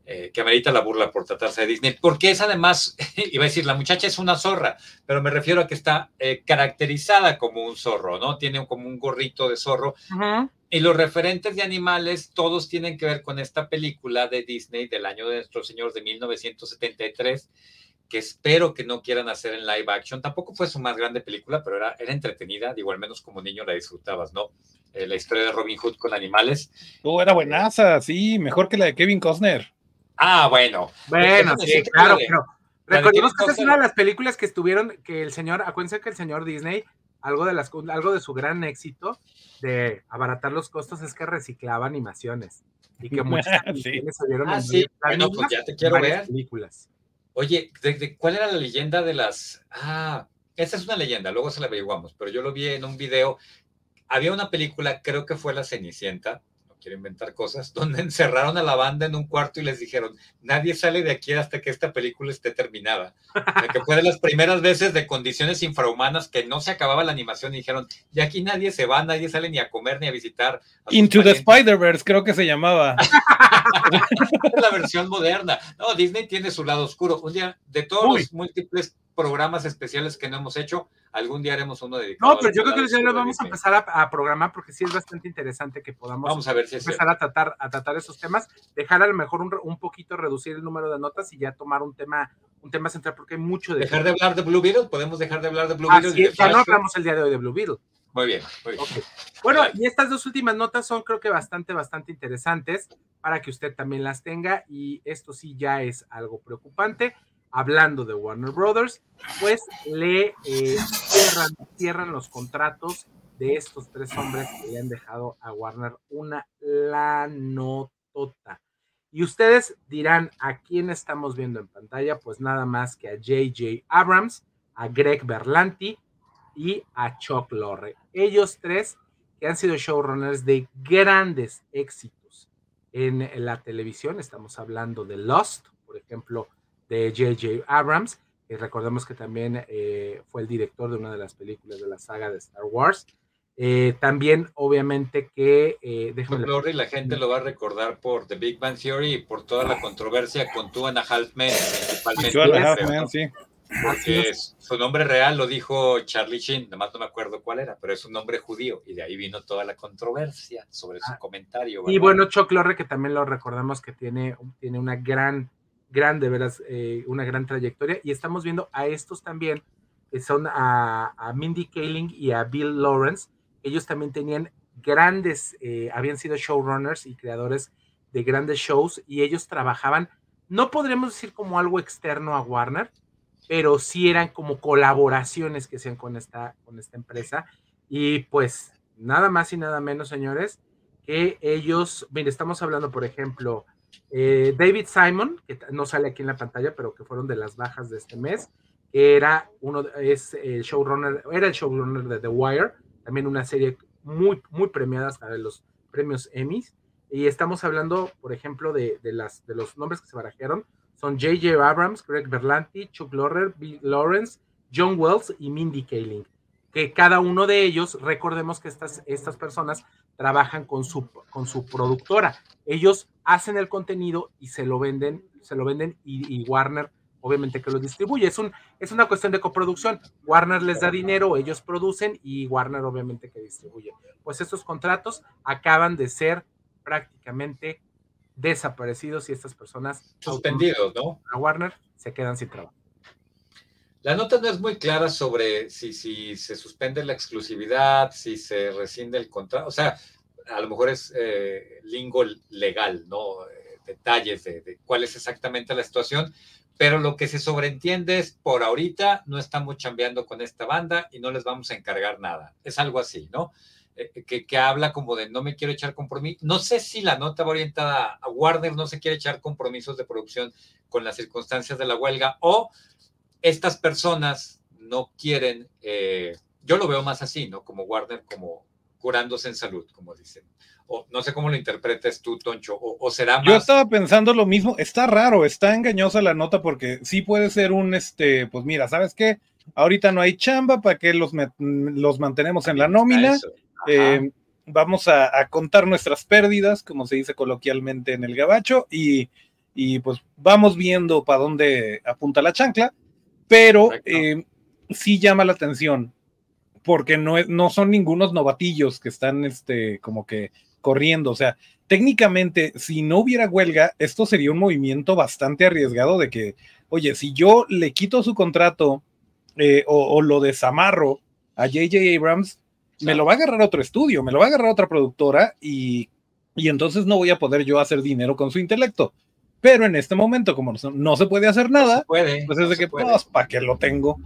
Eh, que amerita la burla por tratarse de Disney, porque es además, [LAUGHS] iba a decir, la muchacha es una zorra, pero me refiero a que está eh, caracterizada como un zorro, ¿no? Tiene como un gorrito de zorro. Y los referentes de animales, todos tienen que ver con esta película de Disney del año de nuestro señor de 1973, que espero que no quieran hacer en live action. Tampoco fue su más grande película, pero era, era entretenida, digo, al menos como niño la disfrutabas, ¿no? Eh, la historia de Robin Hood con animales. Oh, era buenaza, sí, mejor que la de Kevin Costner. Ah, bueno. Bueno, sí, claro, pero recordemos que esta es una de las películas que estuvieron, que el señor, acuérdense que el señor Disney, algo de las algo de su gran éxito de abaratar los costos es que reciclaba animaciones. Y que [LAUGHS] muchas sí. se vieron ah, sí. Bueno, pues ya te quiero ver. Películas. Oye, ¿de, cuál era la leyenda de las? Ah, esa es una leyenda, luego se la averiguamos, pero yo lo vi en un video. Había una película, creo que fue La Cenicienta, quiero inventar cosas, [LAUGHS] donde encerraron a la banda en un cuarto y les dijeron, nadie sale de aquí hasta que esta película esté terminada. que fue de las primeras veces de condiciones infrahumanas que no se acababa la animación y dijeron, y aquí nadie se va, nadie sale ni a comer ni a visitar. Into the Spider-Verse, creo que se llamaba. [LAUGHS] la versión moderna. No, Disney tiene su lado oscuro. Un día, de todos los múltiples programas especiales que no hemos hecho, algún día haremos uno dedicado. No, pero yo creo que ya lo vamos a empezar a, programar porque sí es bastante interesante que podamos vamos a ver si empezar a tratar, a tratar esos temas, dejar a lo mejor un, un, poquito reducir el número de notas y ya tomar un tema, un tema central porque hay mucho de... Dejar de hablar de Blue Beetle, podemos dejar de hablar de Blue Beetle. ya no hablamos el día de hoy de Blue Beetle. Muy bien, muy bien. Bueno, y estas dos últimas notas son creo que bastante, bastante interesantes para que usted también las tenga y esto sí ya es algo preocupante hablando de Warner Brothers, pues le eh, cierran, los contratos de estos tres hombres que le han dejado a Warner una la notota. Y ustedes dirán, ¿a quién estamos viendo en pantalla? Pues nada más que a JJ Abrams, a Greg Berlanti y a Chuck Lorre. Ellos tres que han sido showrunners de grandes éxitos en la televisión. Estamos hablando de Lost, por ejemplo, de J.J. Abrams, y recordemos que también eh, fue el director de una de las películas de la saga de Star Wars. Eh, también, obviamente, que. Eh, déjame la gente lo va a recordar por The Big Bang Theory y por toda la controversia con Two and a Half Men, principalmente. sí. Porque su nombre real lo dijo Charlie Sheen, nomás no me acuerdo cuál era, pero es un nombre judío y de ahí vino toda la controversia sobre su ah. comentario. Y bueno, Chuck Lorre, que también lo recordamos que tiene, tiene una gran, gran, de veras, eh, una gran trayectoria. Y estamos viendo a estos también, que son a, a Mindy Kaling y a Bill Lawrence. Ellos también tenían grandes, eh, habían sido showrunners y creadores de grandes shows y ellos trabajaban, no podremos decir como algo externo a Warner, pero sí eran como colaboraciones que hacían con esta, con esta empresa. Y pues nada más y nada menos, señores, que ellos, mire, estamos hablando, por ejemplo, eh, David Simon, que no sale aquí en la pantalla, pero que fueron de las bajas de este mes, era uno, es el showrunner, era el showrunner de The Wire, también una serie muy, muy premiadas para los premios Emmys. Y estamos hablando, por ejemplo, de, las, de los nombres que se barajaron. Son J.J. Abrams, Greg Berlanti, Chuck Lorre, Bill Lawrence, John Wells y Mindy Kaling. Que cada uno de ellos, recordemos que estas, estas personas trabajan con su, con su productora. Ellos hacen el contenido y se lo venden, se lo venden y, y Warner obviamente que lo distribuye. Es, un, es una cuestión de coproducción. Warner les da dinero, ellos producen y Warner obviamente que distribuye. Pues estos contratos acaban de ser prácticamente desaparecidos y estas personas suspendidos, ¿no? A Warner se quedan sin trabajo. La nota no es muy clara sobre si, si se suspende la exclusividad, si se rescinde el contrato, o sea, a lo mejor es eh, lingo legal, ¿no? Eh, detalles de, cuál es exactamente la situación, pero lo que se sobreentiende es, por ahorita no estamos chambeando con esta banda y no les vamos a encargar nada. Es algo así, ¿no? Eh, que, que, habla como de no me quiero echar compromiso. No sé si la nota va orientada a Warner, no se quiere echar compromisos de producción con las circunstancias de la huelga o estas personas no quieren, eh, yo lo veo más así, ¿no? Como Warner, como curándose en salud, como dicen o no sé cómo lo interpretes tú, Toncho, o, será más... Yo estaba pensando lo mismo, está raro, está engañosa la nota porque sí puede ser un, este, pues mira, ¿sabes qué? Ahorita no hay chamba, ¿para que los, los mantenemos en la nómina? Eh, vamos a, contar nuestras pérdidas, como se dice coloquialmente en el gabacho, y, y pues vamos viendo para dónde apunta la chancla, pero eh, sí llama la atención porque no, no son ningunos novatillos que están este, como que corriendo. O sea, técnicamente, si no hubiera huelga, esto sería un movimiento bastante arriesgado de que, oye, si yo le quito su contrato eh, o, lo desamarro a JJ Abrams, me lo va a agarrar otro estudio, me lo va a agarrar otra productora y, y entonces no voy a poder yo hacer dinero con su intelecto. Pero en este momento, como no, se puede hacer nada, puede, pues es de que, pues, ¿para qué lo tengo?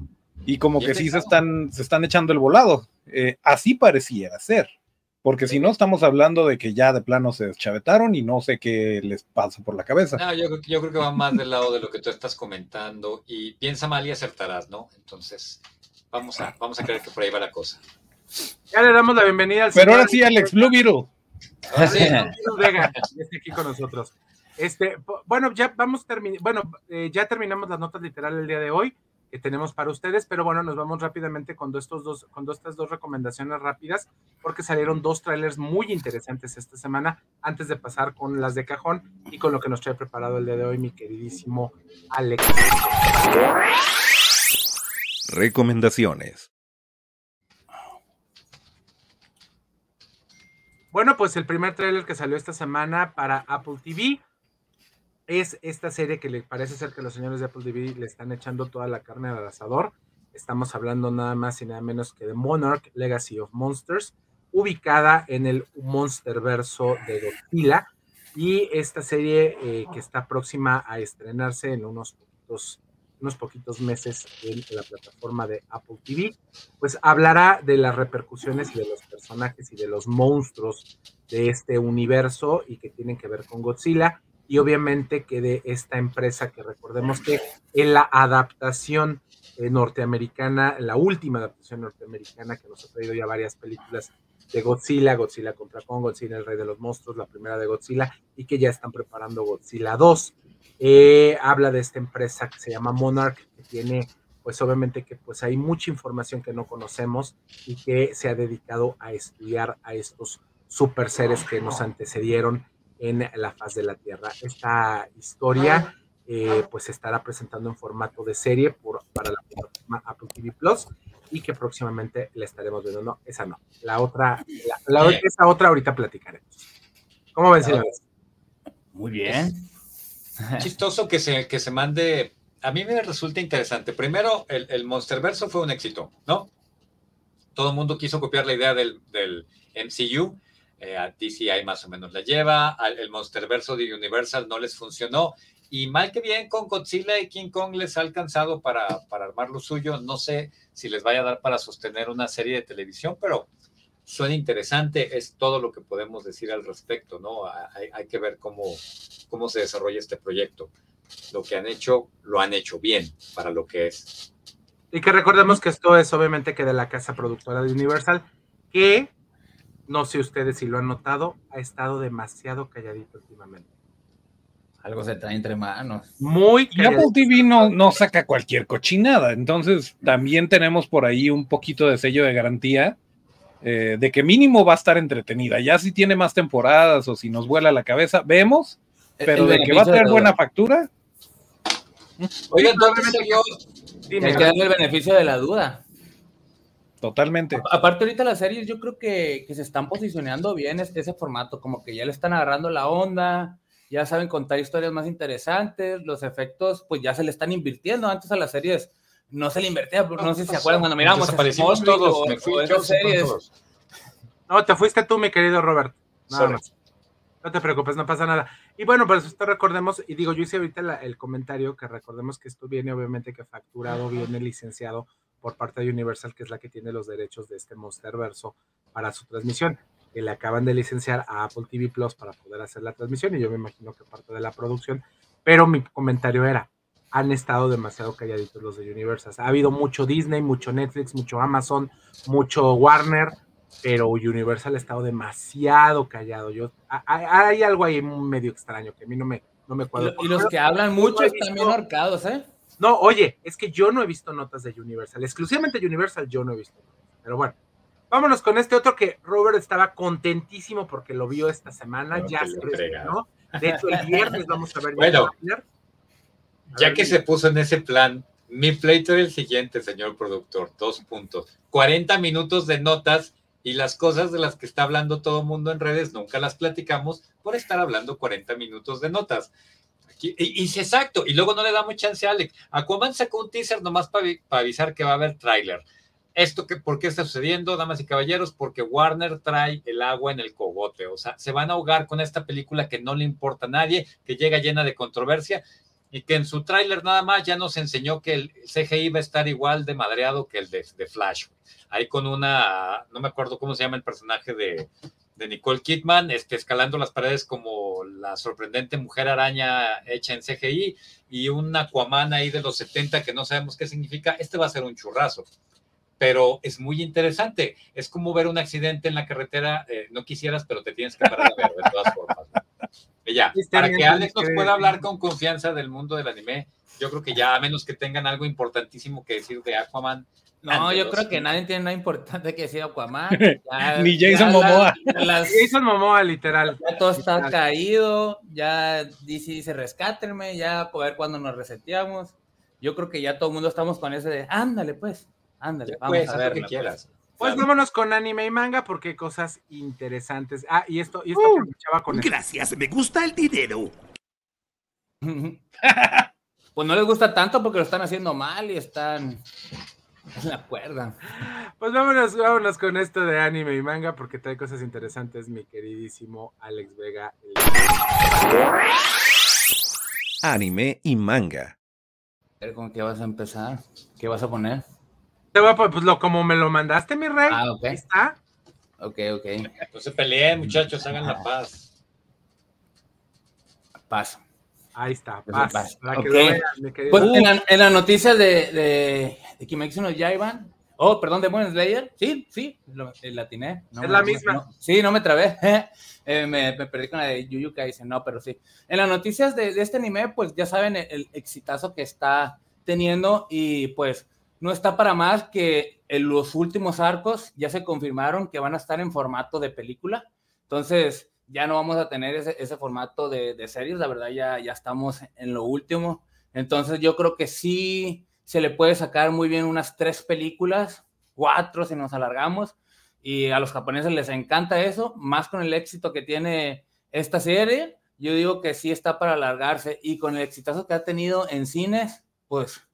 Y como que sí se están, se están echando el volado. Eh, así pareciera ser. Porque si no, estamos hablando de que ya de plano se deschavetaron y no sé qué les pasa por la cabeza. No, yo, yo creo que va más del lado de lo que tú estás comentando y piensa mal y acertarás, ¿no? Entonces, vamos a, vamos a creer que por ahí va la cosa. Ya le damos la bienvenida al Pero ahora sí, Alex Blue Beetle. Ah, sí, Vega, está aquí con nosotros. Este, bueno, ya vamos terminar, bueno, eh, ya terminamos las notas literales el día de hoy que tenemos para ustedes, pero bueno, nos vamos rápidamente con, estos dos, con estas dos recomendaciones rápidas, porque salieron dos trailers muy interesantes esta semana, antes de pasar con las de cajón y con lo que nos trae preparado el día de hoy mi queridísimo Alex. Recomendaciones. Bueno, pues el primer trailer que salió esta semana para Apple TV es esta serie que le parece ser que los señores de Apple TV le están echando toda la carne al asador. Estamos hablando nada más y nada menos que de Monarch Legacy of Monsters, ubicada en el Monsterverso de Godzilla. Y esta serie eh, que está próxima a estrenarse en unos poquitos, unos poquitos meses en la plataforma de Apple TV, pues hablará de las repercusiones y de los personajes y de los monstruos de este universo y que tienen que ver con Godzilla y obviamente que de esta empresa que recordemos que en la adaptación eh, norteamericana, la última adaptación norteamericana que nos ha traído ya varias películas de Godzilla, Godzilla contra Kong, Godzilla el rey de los monstruos, la primera de Godzilla, y que ya están preparando Godzilla 2. Eh, habla de esta empresa que se llama Monarch, que tiene, pues obviamente que pues hay mucha información que no conocemos y que se ha dedicado a estudiar a estos super seres que nos antecedieron en la faz de la Tierra. Esta historia eh, pues se estará presentando en formato de serie por, para la plataforma Apple TV Plus y que próximamente la estaremos viendo. No, esa no. La otra, la, esa otra ahorita platicaremos. ¿Cómo ven, señores? Muy bien. Chistoso que se, que se mande. A mí me resulta interesante. Primero, el, el Monsterverso fue un éxito, ¿no? Todo el mundo quiso copiar la idea del, del MCU. Eh, a DCI más o menos la lleva. el Monsterverso de Universal no les funcionó. Y mal que bien con Godzilla y King Kong les ha alcanzado para, para armar lo suyo. No sé si les vaya a dar para sostener una serie de televisión, pero suena interesante. Es todo lo que podemos decir al respecto, ¿no? Hay, hay que ver cómo, cómo se desarrolla este proyecto. Lo que han hecho, lo han hecho bien para lo que es. Y que recordemos que esto es obviamente que de la casa productora de Universal, que no sé ustedes si lo han notado, ha estado demasiado calladito últimamente. Algo se trae entre manos. Muy Y Apple TV no, no saca cualquier cochinada. Entonces, también tenemos por ahí un poquito de sello de garantía eh, de que mínimo va a estar entretenida. Ya si tiene más temporadas o si nos vuela la cabeza, vemos. Pero de que va a tener buena factura. Oigan, yo. Hay que darle el beneficio de la duda. Totalmente. Aparte, ahorita las series, yo creo que, que se están posicionando bien este, ese formato, como que ya le están agarrando la onda ya saben contar historias más interesantes, los efectos, pues ya se le están invirtiendo. Antes a las series no se le invertía, no, no sé si se acuerdan cuando miramos. Desaparecimos todos, me fui series. No, te fuiste tú, mi querido Robert. No te preocupes, no pasa nada. Y bueno, por eso recordemos, y digo, yo hice ahorita el comentario que recordemos que esto viene obviamente que facturado, viene licenciado por parte de Universal, que es la que tiene los derechos de este Monster Verso para su transmisión que le acaban de licenciar a Apple TV Plus para poder hacer la transmisión y yo me imagino que parte de la producción, pero mi comentario era, han estado demasiado calladitos los de Universal. Ha habido mucho Disney, mucho Netflix, mucho Amazon, mucho Warner, pero Universal ha estado demasiado callado. Yo, hay, algo ahí medio extraño que a mí no me, no me cuadra. Y, los que hablan mucho están bien ahorcados, ¿eh? No, oye, es que yo no he visto notas de Universal, exclusivamente Universal yo no he visto. Pero bueno, Vámonos con este otro que Robert estaba contentísimo porque lo vio esta semana, ya se ¿no? De hecho, el viernes vamos a ver. Bueno, ya que se puso en ese plan, mi pleito era el siguiente, señor productor, dos puntos. 40 minutos de notas y las cosas de las que está hablando todo el mundo en redes nunca las platicamos por estar hablando 40 minutos de notas. Y, y, exacto, y luego no le damos chance a Alex. Aquaman sacó un teaser nomás para avisar que va a haber tráiler. ¿Esto que, por qué está sucediendo, damas y caballeros? Porque Warner trae el agua en el cogote, o sea, se van a ahogar con esta película que no le importa a nadie, que llega llena de controversia y que en su tráiler nada más ya nos enseñó que el CGI va a estar igual de madreado que el de, Flash. Ahí con una, no me acuerdo cómo se llama el personaje de, de Nicole Kidman, este, escalando las paredes como la sorprendente mujer araña hecha en CGI y un Aquaman ahí de los 70 que no sabemos qué significa. Este va a ser un churrazo pero es muy interesante. Es como ver un accidente en la carretera, eh, no quisieras, pero te tienes que parar a ver de todas formas. Ya, para que Alex nos pueda hablar con confianza del mundo del anime, yo creo que ya, a menos que tengan algo importantísimo que decir de Aquaman. No, yo creo que nadie tiene nada importante que decir Aquaman. [LAUGHS] Ni Jason Momoa. Jason Momoa, literal. Ya todo está caído, ya DC dice rescátenme, ya a ver cuándo nos reseteamos. Yo creo que ya todo el mundo estamos con ese de, ándale pues. Ándale, vamos a ver que quieras. Pues vámonos con anime y manga porque hay cosas interesantes. Ah, y esto, y esto uh, con Gracias, me gusta el dinero. [LAUGHS] pues no les gusta tanto porque lo están haciendo mal y están en la cuerda. Pues vámonos, vámonos con esto de anime y manga porque trae cosas interesantes, mi queridísimo Alex Vega. Anime y manga. ¿Con qué vas a empezar? ¿Qué vas a poner? Te voy a pues lo como me lo mandaste, mi rey. Ah, ok. Ahí está. Ok, ok. No se peleen, muchachos, hagan la paz. Paz. Ahí está, paz. okay. pues en, la, en la noticia de, de, de Kimetsu no Yaiban, oh, perdón, de Demon Slayer, sí, sí, lo, eh, la atiné. No, es la misma. sí, no me trabé. [LAUGHS] eh, me, me, perdí con la de Yu dice no, pero sí. En las noticias de, de este anime, pues ya saben el, el exitazo que está teniendo y pues no está para más que en los últimos arcos ya se confirmaron que van a estar en formato de película. Entonces, ya no vamos a tener ese, formato de, de, series, la verdad ya, ya estamos en lo último. Entonces yo creo que sí se le puede sacar muy bien unas tres películas, cuatro si nos alargamos, y a los japoneses les encanta eso, más con el éxito que tiene esta serie, yo digo que sí está para alargarse y con el exitazo que ha tenido en cines, pues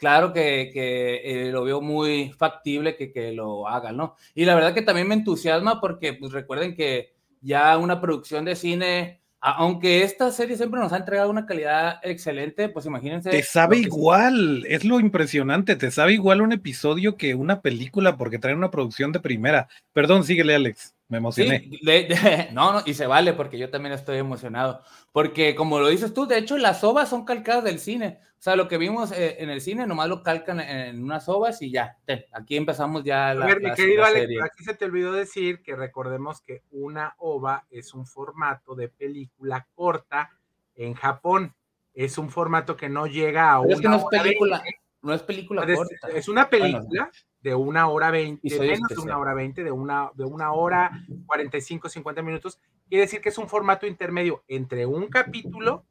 claro que, que eh, lo veo muy factible que, que, lo hagan, ¿no? Y la verdad que también me entusiasma porque pues recuerden que ya una producción de cine, aunque esta serie siempre nos ha entregado una calidad excelente, pues imagínense. Te sabe igual, es lo impresionante, te sabe igual un episodio que una película porque trae una producción de primera. Perdón, síguele Alex. Me emocioné. Sí, de, de, [LAUGHS] no, no, y se vale porque yo también estoy emocionado. Porque como lo dices tú, de hecho las ovas son calcadas del cine. O sea, lo que vimos eh, en el cine nomás lo calcan en unas ovas y ya. Ten, aquí empezamos ya la, A ver, mi la, querido la Alex, serie. aquí se te olvidó decir que recordemos que una ova es un formato de película corta en Japón. Es un formato que no llega a Pero una es que no es película, veinte. no es película Es, corta. es una película Bueno, de una hora veinte, menos de una hora veinte, de una, de una hora 45, 50 minutos. Quiere decir que es un formato intermedio entre un capítulo,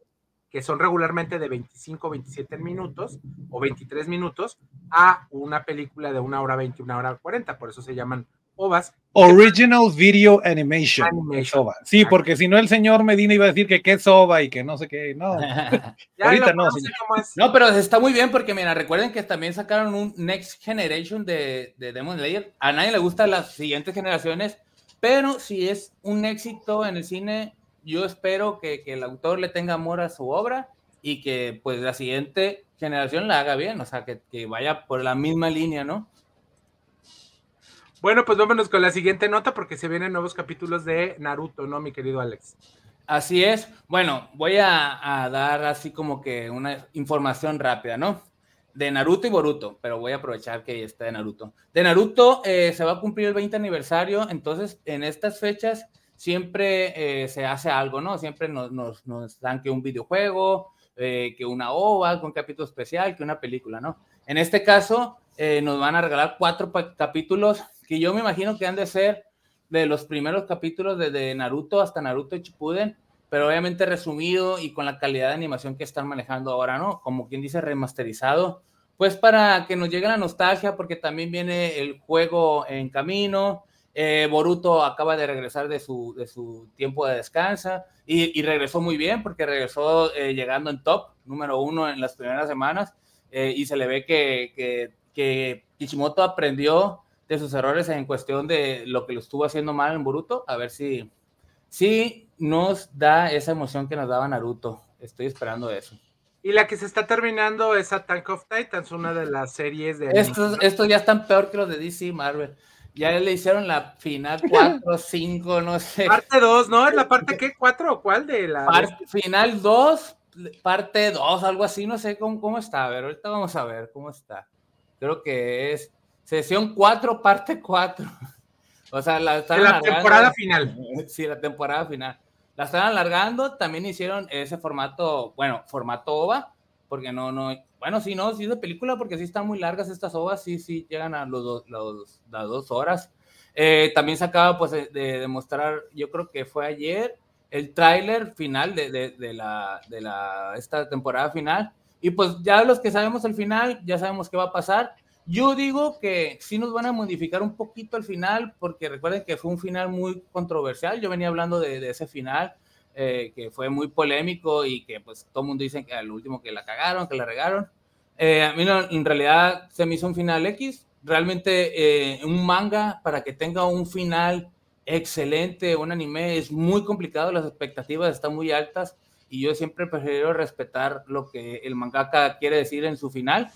que son regularmente de 25, 27 minutos o 23 minutos, a una película de una hora 20, una hora 40. Por eso se llaman ovas. Original Video Animation. Animation. OVA. Sí, porque si no el señor Medina iba a decir que qué es OVA y que no sé qué. No, [LAUGHS] Ya Ahorita no, señor. No, pero está muy bien porque, mira, recuerden que también sacaron un Next Generation de, de Demon Slayer. A nadie le gustan las siguientes generaciones, pero si es un éxito en el cine, yo espero que, que el autor le tenga amor a su obra y que pues la siguiente generación la haga bien, o sea, que, que vaya por la misma línea, ¿no? Bueno, pues vámonos con la siguiente nota porque se vienen nuevos capítulos de Naruto, ¿no, mi querido Alex? Así es. Bueno, voy a, dar así como que una información rápida, ¿no? De Naruto y Boruto, pero voy a aprovechar que está de Naruto. De Naruto eh, se va a cumplir el 20 aniversario, entonces en estas fechas siempre eh, se hace algo, ¿no? Siempre nos, dan que un videojuego, eh, que una ova, que un capítulo especial, que una película, ¿no? En este caso, eh, nos van a regalar cuatro capítulos que yo me imagino que han de ser de los primeros capítulos desde Naruto hasta Naruto Shippuden, pero obviamente resumido y con la calidad de animación que están manejando ahora, ¿no? Como quien dice remasterizado, pues para que nos llegue la nostalgia, porque también viene el juego en camino, eh, Boruto acaba de regresar de su, de su tiempo de descansa y, y regresó muy bien porque regresó eh, llegando en top, número uno en las primeras semanas, eh, y se le ve que, que, que Kishimoto aprendió de sus errores en cuestión de lo que lo estuvo haciendo mal en Boruto, a ver si, si nos da esa emoción que nos daba Naruto. Estoy esperando eso. Y la que se está terminando es Attack of Titans, una de las series de... Estos, estos ya están peor que los de DC Marvel. Ya le hicieron la final [LAUGHS] 4, 5, no sé. Parte 2, ¿no? ¿Es la parte qué? ¿4 o cuál de la...? Parte- final 2, parte 2, algo así, no sé cómo, cómo está. A ver, ahorita vamos a ver cómo está. Creo que es sesión 4, parte 4. [LAUGHS] O sea, la están la alargando. temporada final. [LAUGHS] Sí, la temporada final. La están alargando, también hicieron ese formato, bueno, formato OVA, porque no, no, bueno, sí, no, sí es de película, porque sí están muy largas estas OVAs, sí, sí, llegan a los, dos- los- las dos horas. Eh, también se acaba, pues, de, de demostrar, yo creo que fue ayer, el tráiler final de, de, de la, de la, esta temporada final, y pues ya los que sabemos el final, ya sabemos qué va a pasar. Yo digo que sí nos van a modificar un poquito el final, porque recuerden que fue un final muy controversial. Yo venía hablando de, de ese final, eh, que fue muy polémico y que pues todo el mundo dice que al último que la cagaron, que la regaron. Eh, a mí no, en realidad se me hizo un final X. Realmente eh, un manga para que tenga un final excelente, un anime, es muy complicado, las expectativas están muy altas y yo siempre prefiero respetar lo que el mangaka quiere decir en su final,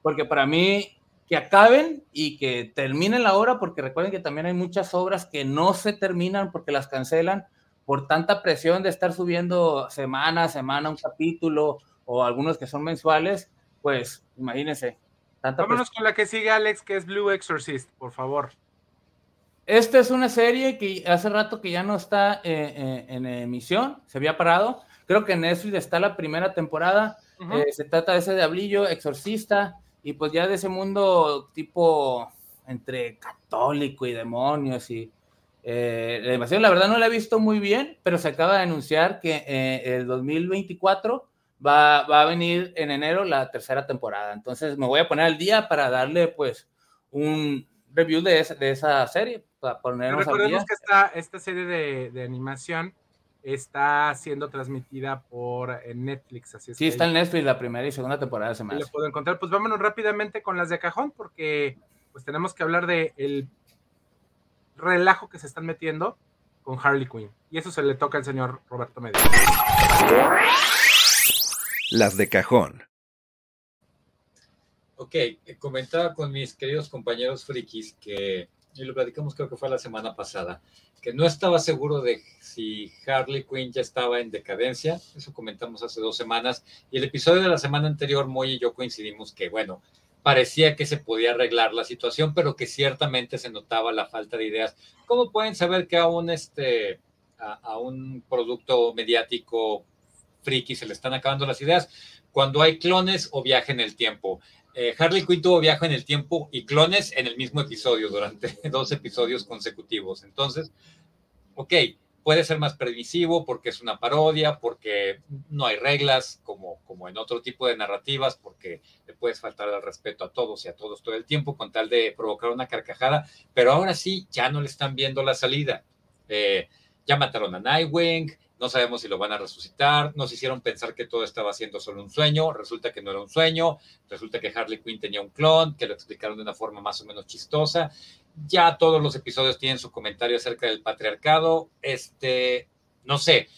porque para mí que acaben y que terminen la obra, porque recuerden que también hay muchas obras que no se terminan porque las cancelan por tanta presión de estar subiendo semana a semana un capítulo o algunos que son mensuales, pues imagínense. Tanta Vámonos con la que sigue, Alex, que es Blue Exorcist, por favor. Esta es una serie que hace rato que ya no está eh, eh, en emisión, se había parado. Creo que en Netflix está la primera temporada. Eh, se trata de ese diablillo, exorcista, y pues ya de ese mundo tipo entre católico y demonios y, Eh, la la verdad, no la he visto muy bien, pero se acaba de anunciar que eh, el 2024 va, va, a venir en enero la tercera temporada. Entonces me voy a poner al día para darle, pues, un review de, esa, de esa serie. Para ponernos Recordemos que esta, esta serie de, de, animación está siendo transmitida por Netflix. Así es sí, está en Netflix la primera y segunda temporada se me Lo puedo encontrar. Pues vámonos rápidamente con las de cajón, porque pues tenemos que hablar de el relajo que se están metiendo con Harley Quinn. Y eso se le toca al señor Roberto Medina. Las de cajón. Ok, comentaba con mis queridos compañeros frikis que, y lo platicamos creo que fue la semana pasada, que no estaba seguro de si Harley Quinn ya estaba en decadencia, eso comentamos hace dos semanas, y el episodio de la semana anterior, Moy y yo coincidimos que, bueno, parecía que se podía arreglar la situación, pero que ciertamente se notaba la falta de ideas. ¿Cómo pueden saber que a un, este, a, a un producto mediático friki se le están acabando las ideas? Cuando hay clones o viaje en el tiempo. Eh, Harley Quinn tuvo viaje en el tiempo y clones en el mismo episodio durante [LAUGHS] dos episodios consecutivos. Entonces, ok, puede ser más previsivo porque es una parodia, porque no hay reglas como, como en otro tipo de narrativas, porque le puedes faltar el respeto a todos y a todos todo el tiempo con tal de provocar una carcajada, pero ahora sí, ya no le están viendo la salida. Eh, ya mataron a Nightwing, no sabemos si lo van a resucitar, nos hicieron pensar que todo estaba siendo solo un sueño, resulta que no era un sueño, resulta que Harley Quinn tenía un clon, que lo explicaron de una forma más o menos chistosa, ya todos los episodios tienen su comentario acerca del patriarcado, este, no sé,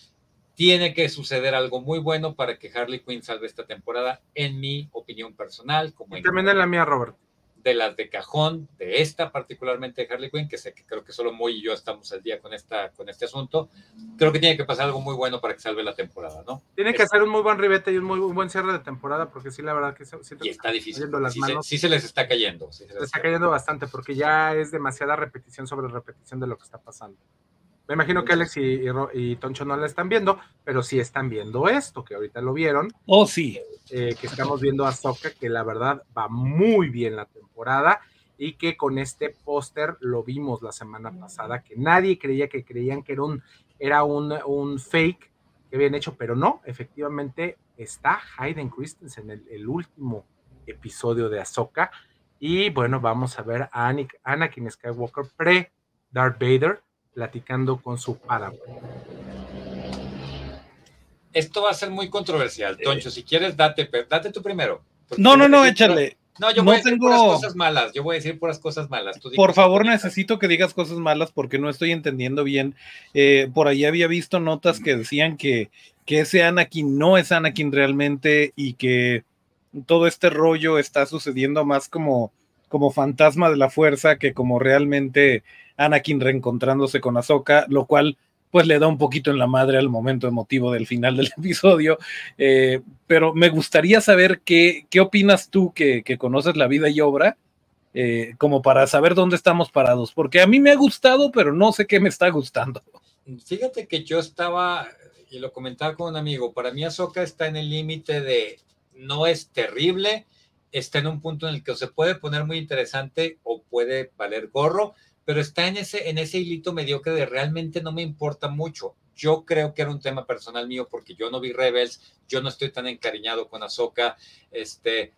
tiene que suceder algo muy bueno para que Harley Quinn salve esta temporada, en mi opinión personal. Como también en la mía, Robert de las de cajón, de esta particularmente de Harley Quinn, que sé que creo que solo Moy y yo estamos al día con, esta, con este asunto, creo que tiene que pasar algo muy bueno para que salve la temporada, ¿no? Tiene que hacer un muy buen ribete y un muy, buen cierre de temporada, porque sí, la verdad que siento y está difícil. Las sí, manos. Se, sí, se, les está cayendo. Sí se, les está cayendo bastante, porque ya es demasiada repetición sobre repetición de lo que está pasando. Me imagino que Alex y, y, y, Toncho no la están viendo, pero sí están viendo esto, que ahorita lo vieron. Oh, sí. Eh, que estamos viendo a Soka, que la verdad va muy bien la temporada y que con este póster lo vimos la semana pasada, que nadie creía que creían que era un, era un, un fake que habían hecho, pero no, efectivamente está Hayden Christensen, el, el último episodio de Ahsoka. Y bueno, vamos a ver a Anakin Skywalker pre-Darth Vader platicando con su padre. Esto va a ser muy controversial, Toncho. Si quieres, date, date tú primero. No, no, no, échale. No, yo voy no a decir tengo... puras cosas malas. Yo voy a decir puras cosas malas. Tú por favor, necesito que digas cosas malas porque no estoy entendiendo bien. Eh, por ahí había visto notas que decían que, que ese Anakin no es Anakin realmente y que todo este rollo está sucediendo más como, como fantasma de la fuerza que como realmente Anakin reencontrándose con Ahsoka, lo cual pues le da un poquito en la madre al momento emotivo del final del [LAUGHS] episodio. Eh, pero me gustaría saber qué, qué opinas tú que, que, conoces la vida y obra, eh, como para saber dónde estamos parados, porque a mí me ha gustado, pero no sé qué me está gustando. Fíjate que yo estaba, y lo comentaba con un amigo, para mí Ahsoka está en el límite de no es terrible, está en un punto en el que se puede poner muy interesante o puede valer gorro, pero está en ese, en ese hilito mediocre de realmente no me importa mucho. Yo creo que era un tema personal mío porque yo no vi Rebels, yo no estoy tan encariñado con Ahsoka, este,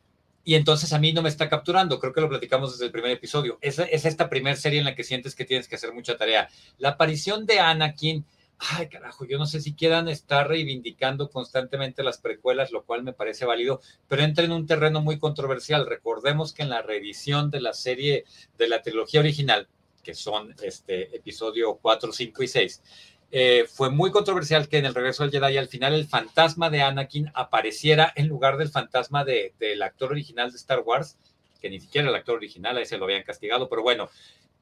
y entonces a mí no me está capturando. Creo que lo platicamos desde el primer episodio. Es, es esta primera serie en la que sientes que tienes que hacer mucha tarea. La aparición de Anakin, ay carajo, yo no sé si quieran estar reivindicando constantemente las precuelas, lo cual me parece válido, pero entra en un terreno muy controversial. Recordemos que en la reedición de la serie de la trilogía original, que son este episodio 4, 5 y 6, eh, fue muy controversial que en el regreso del Jedi al final el fantasma de Anakin apareciera en lugar del fantasma de, del actor original de Star Wars, que ni siquiera el actor original, ahí se lo habían castigado, pero bueno.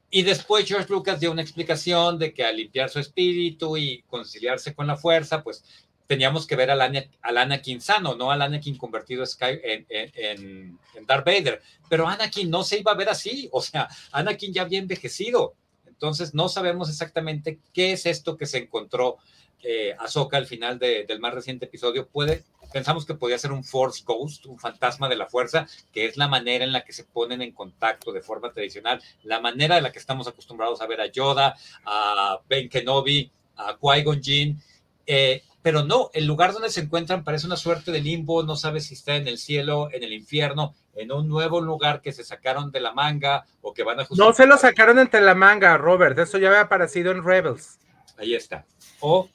Y después George Lucas dio una explicación de que al limpiar su espíritu y conciliarse con la fuerza, pues teníamos que ver al, Ana, al Anakin sano, no al Anakin convertido en, en, en, Darth Vader. Pero Anakin no se iba a ver así, o sea, Anakin ya había envejecido. Entonces, no sabemos exactamente qué es esto que se encontró eh, Ahsoka al final del más reciente episodio. Puede, pensamos que podía ser un Force Ghost, un fantasma de la fuerza, que es la manera en la que se ponen en contacto de forma tradicional, la manera en la que estamos acostumbrados a ver a Yoda, a Ben Kenobi, a Qui-Gon Jinn. Eh, pero no, el lugar donde se encuentran parece una suerte de limbo, no sabes si está en el cielo, en el infierno, en un nuevo lugar que se sacaron de la manga o que van a No se lo sacaron entre la manga, Robert, eso ya había aparecido en Rebels. Ahí está. O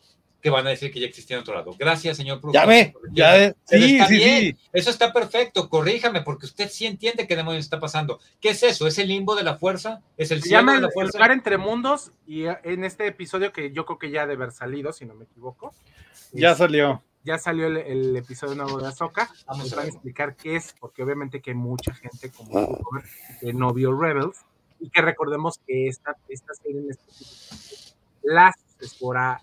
que van a decir que ya existía en otro lado. Gracias, señor Ya ve, ya ve. Sí, sí, sí. Eso está perfecto, corríjame, porque usted sí entiende qué demonios está pasando. ¿Qué es eso? ¿Es el limbo de la fuerza? ¿Es el cielo de la fuerza? lugar entre mundos y en este episodio que yo creo que ya debe haber salido, si no me equivoco. Ya salió. Ya salió el, episodio nuevo de Azoka. Vamos a explicar qué es, porque obviamente que hay mucha gente como que no vio Rebels y que recordemos que esta, esta serie en específico, la espora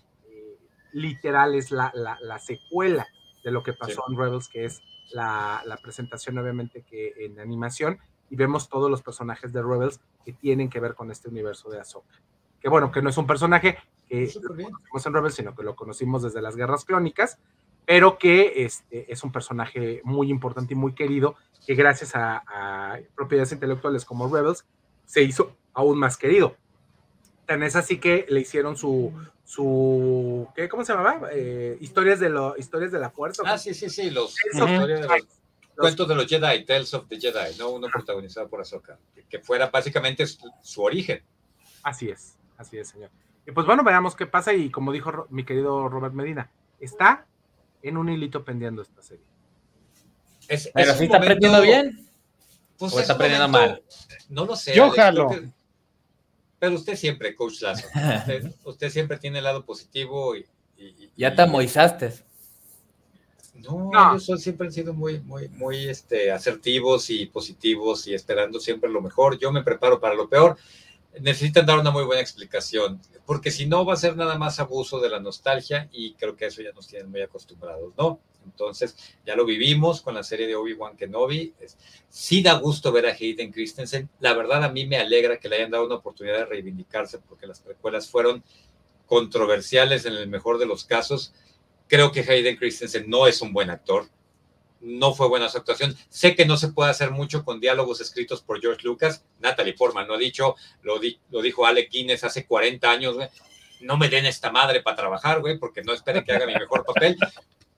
literal es la, la, secuela de lo que pasó en Rebels, que es la, la, presentación obviamente que en animación, y vemos todos los personajes de Rebels que tienen que ver con este universo de Ahsoka. Que bueno, que no es un personaje que conocimos en Rebels, sino que lo conocimos desde las guerras clónicas, pero que este, es un personaje muy importante y muy querido, que gracias a propiedades intelectuales como Rebels se hizo aún más querido. Tan es así que le hicieron su, su ¿qué, ¿cómo se llamaba? Eh, historias de lo, historias de la fuerza. Ah, sí, sí, sí, los, cuentos de los Jedi, Tales of the Jedi, ¿no? Uno protagonizado por Ahsoka, que, fuera básicamente su, origen. Así es, así es, señor. Y pues bueno, veamos qué pasa y como dijo mi querido Robert Medina, está en un hilito pendiendo esta serie. Es, Pero si está aprendiendo bien. Pues o está aprendiendo mal. No lo sé. Yo jalo. Pero usted siempre, Coach Lazo, [LAUGHS] usted, siempre tiene el lado positivo y... ya te amoizaste. No, ellos siempre han sido muy, muy, muy este, asertivos y positivos y esperando siempre lo mejor. Yo me preparo para lo peor. Necesitan dar una muy buena explicación, porque si no va a ser nada más abuso de la nostalgia y creo que eso ya nos tienen muy acostumbrados, ¿no? Entonces, ya lo vivimos con la serie de Obi-Wan Kenobi. sí da gusto ver a Hayden Christensen. La verdad, a mí me alegra que le hayan dado una oportunidad de reivindicarse porque las precuelas fueron controversiales en el mejor de los casos. Creo que Hayden Christensen no es un buen actor. No fue buena su actuación. Sé que no se puede hacer mucho con diálogos escritos por George Lucas. Natalie Portman lo ha dicho, lo, lo dijo Alec Guinness hace 40 años, no me den esta madre para trabajar, güey, porque no espere que haga mi mejor papel.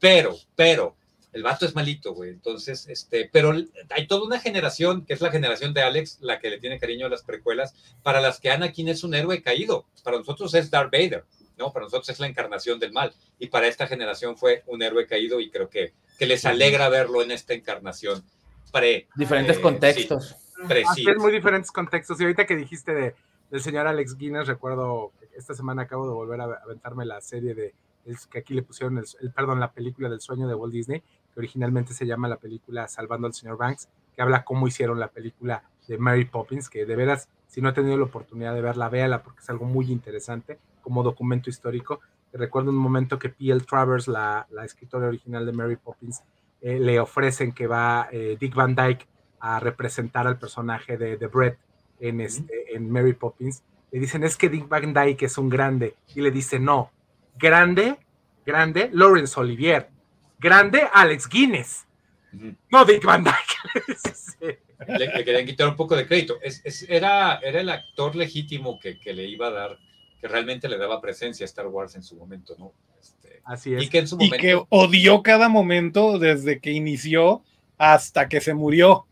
Pero, pero, el vato es malito, güey. Entonces, este, pero hay toda una generación, que es la generación de Alex, la que le tiene cariño a las precuelas, para las que Anakin es un héroe caído. Para nosotros es Darth Vader, ¿no? Para nosotros es la encarnación del mal. Y para esta generación fue un héroe caído y creo que, que les alegra verlo en esta encarnación pre. Diferentes eh, contextos. Sí, muy diferentes contextos. Y ahorita que dijiste de, del señor Alex Guinness, recuerdo que esta semana acabo de volver a aventarme la serie de es que aquí le pusieron el, perdón, la película del sueño de Walt Disney, que originalmente se llama la película Salvando al señor Banks, que habla cómo hicieron la película de Mary Poppins, que de veras, si no ha tenido la oportunidad de verla, véala porque es algo muy interesante como documento histórico. Recuerdo un momento que P.L. Travers, la, la escritora original de Mary Poppins, eh, le ofrecen que va eh, Dick Van Dyke a representar al personaje de The Bread en, este, en Mary Poppins. Le dicen, es que Dick Van Dyke es un grande. Y le dice, no, grande, grande, Laurence Olivier, grande, Alex Guinness, no Dick Van Dyke. [LAUGHS] le, querían quitar un poco de crédito. era, era el actor legítimo que, le iba a dar, que realmente le daba presencia a Star Wars en su momento, ¿no? Este, Así es. Y que, y que odió cada momento desde que inició hasta que se murió.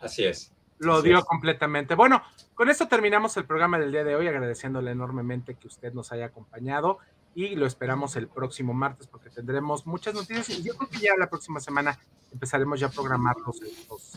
Así es. Lo odió completamente. Bueno, con esto terminamos el programa del día de hoy, agradeciéndole enormemente que usted nos haya acompañado y lo esperamos el próximo martes porque tendremos muchas noticias y yo creo que ya la próxima semana empezaremos ya a programar los,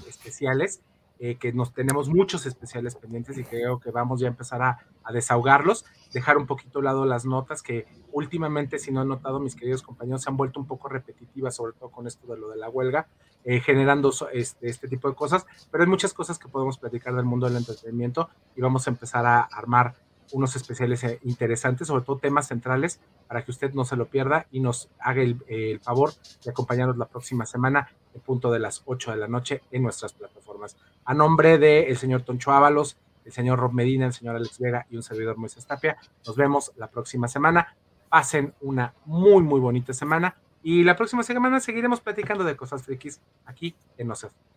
especiales, eh, que nos tenemos muchos especiales pendientes y creo que vamos ya a empezar a, desahogarlos, dejar un poquito a lado las notas que últimamente, si no han notado, mis queridos compañeros, se han vuelto un poco repetitivas, sobre todo con esto de lo de la huelga, eh, generando este, este tipo de cosas, pero hay muchas cosas que podemos platicar del mundo del entretenimiento y vamos a empezar a armar unos especiales eh, interesantes, sobre todo temas centrales, para que usted no se lo pierda y nos haga el, favor de acompañarnos la próxima semana en punto de las 8 de la noche en nuestras plataformas. A nombre del señor Toncho Ábalos, el señor Rob Medina, el señor Alex Vega y un servidor Moisés Tapia. Nos vemos la próxima semana. Pasen una muy, muy bonita semana. Y la próxima semana seguiremos platicando de cosas frikis aquí en Nosotros.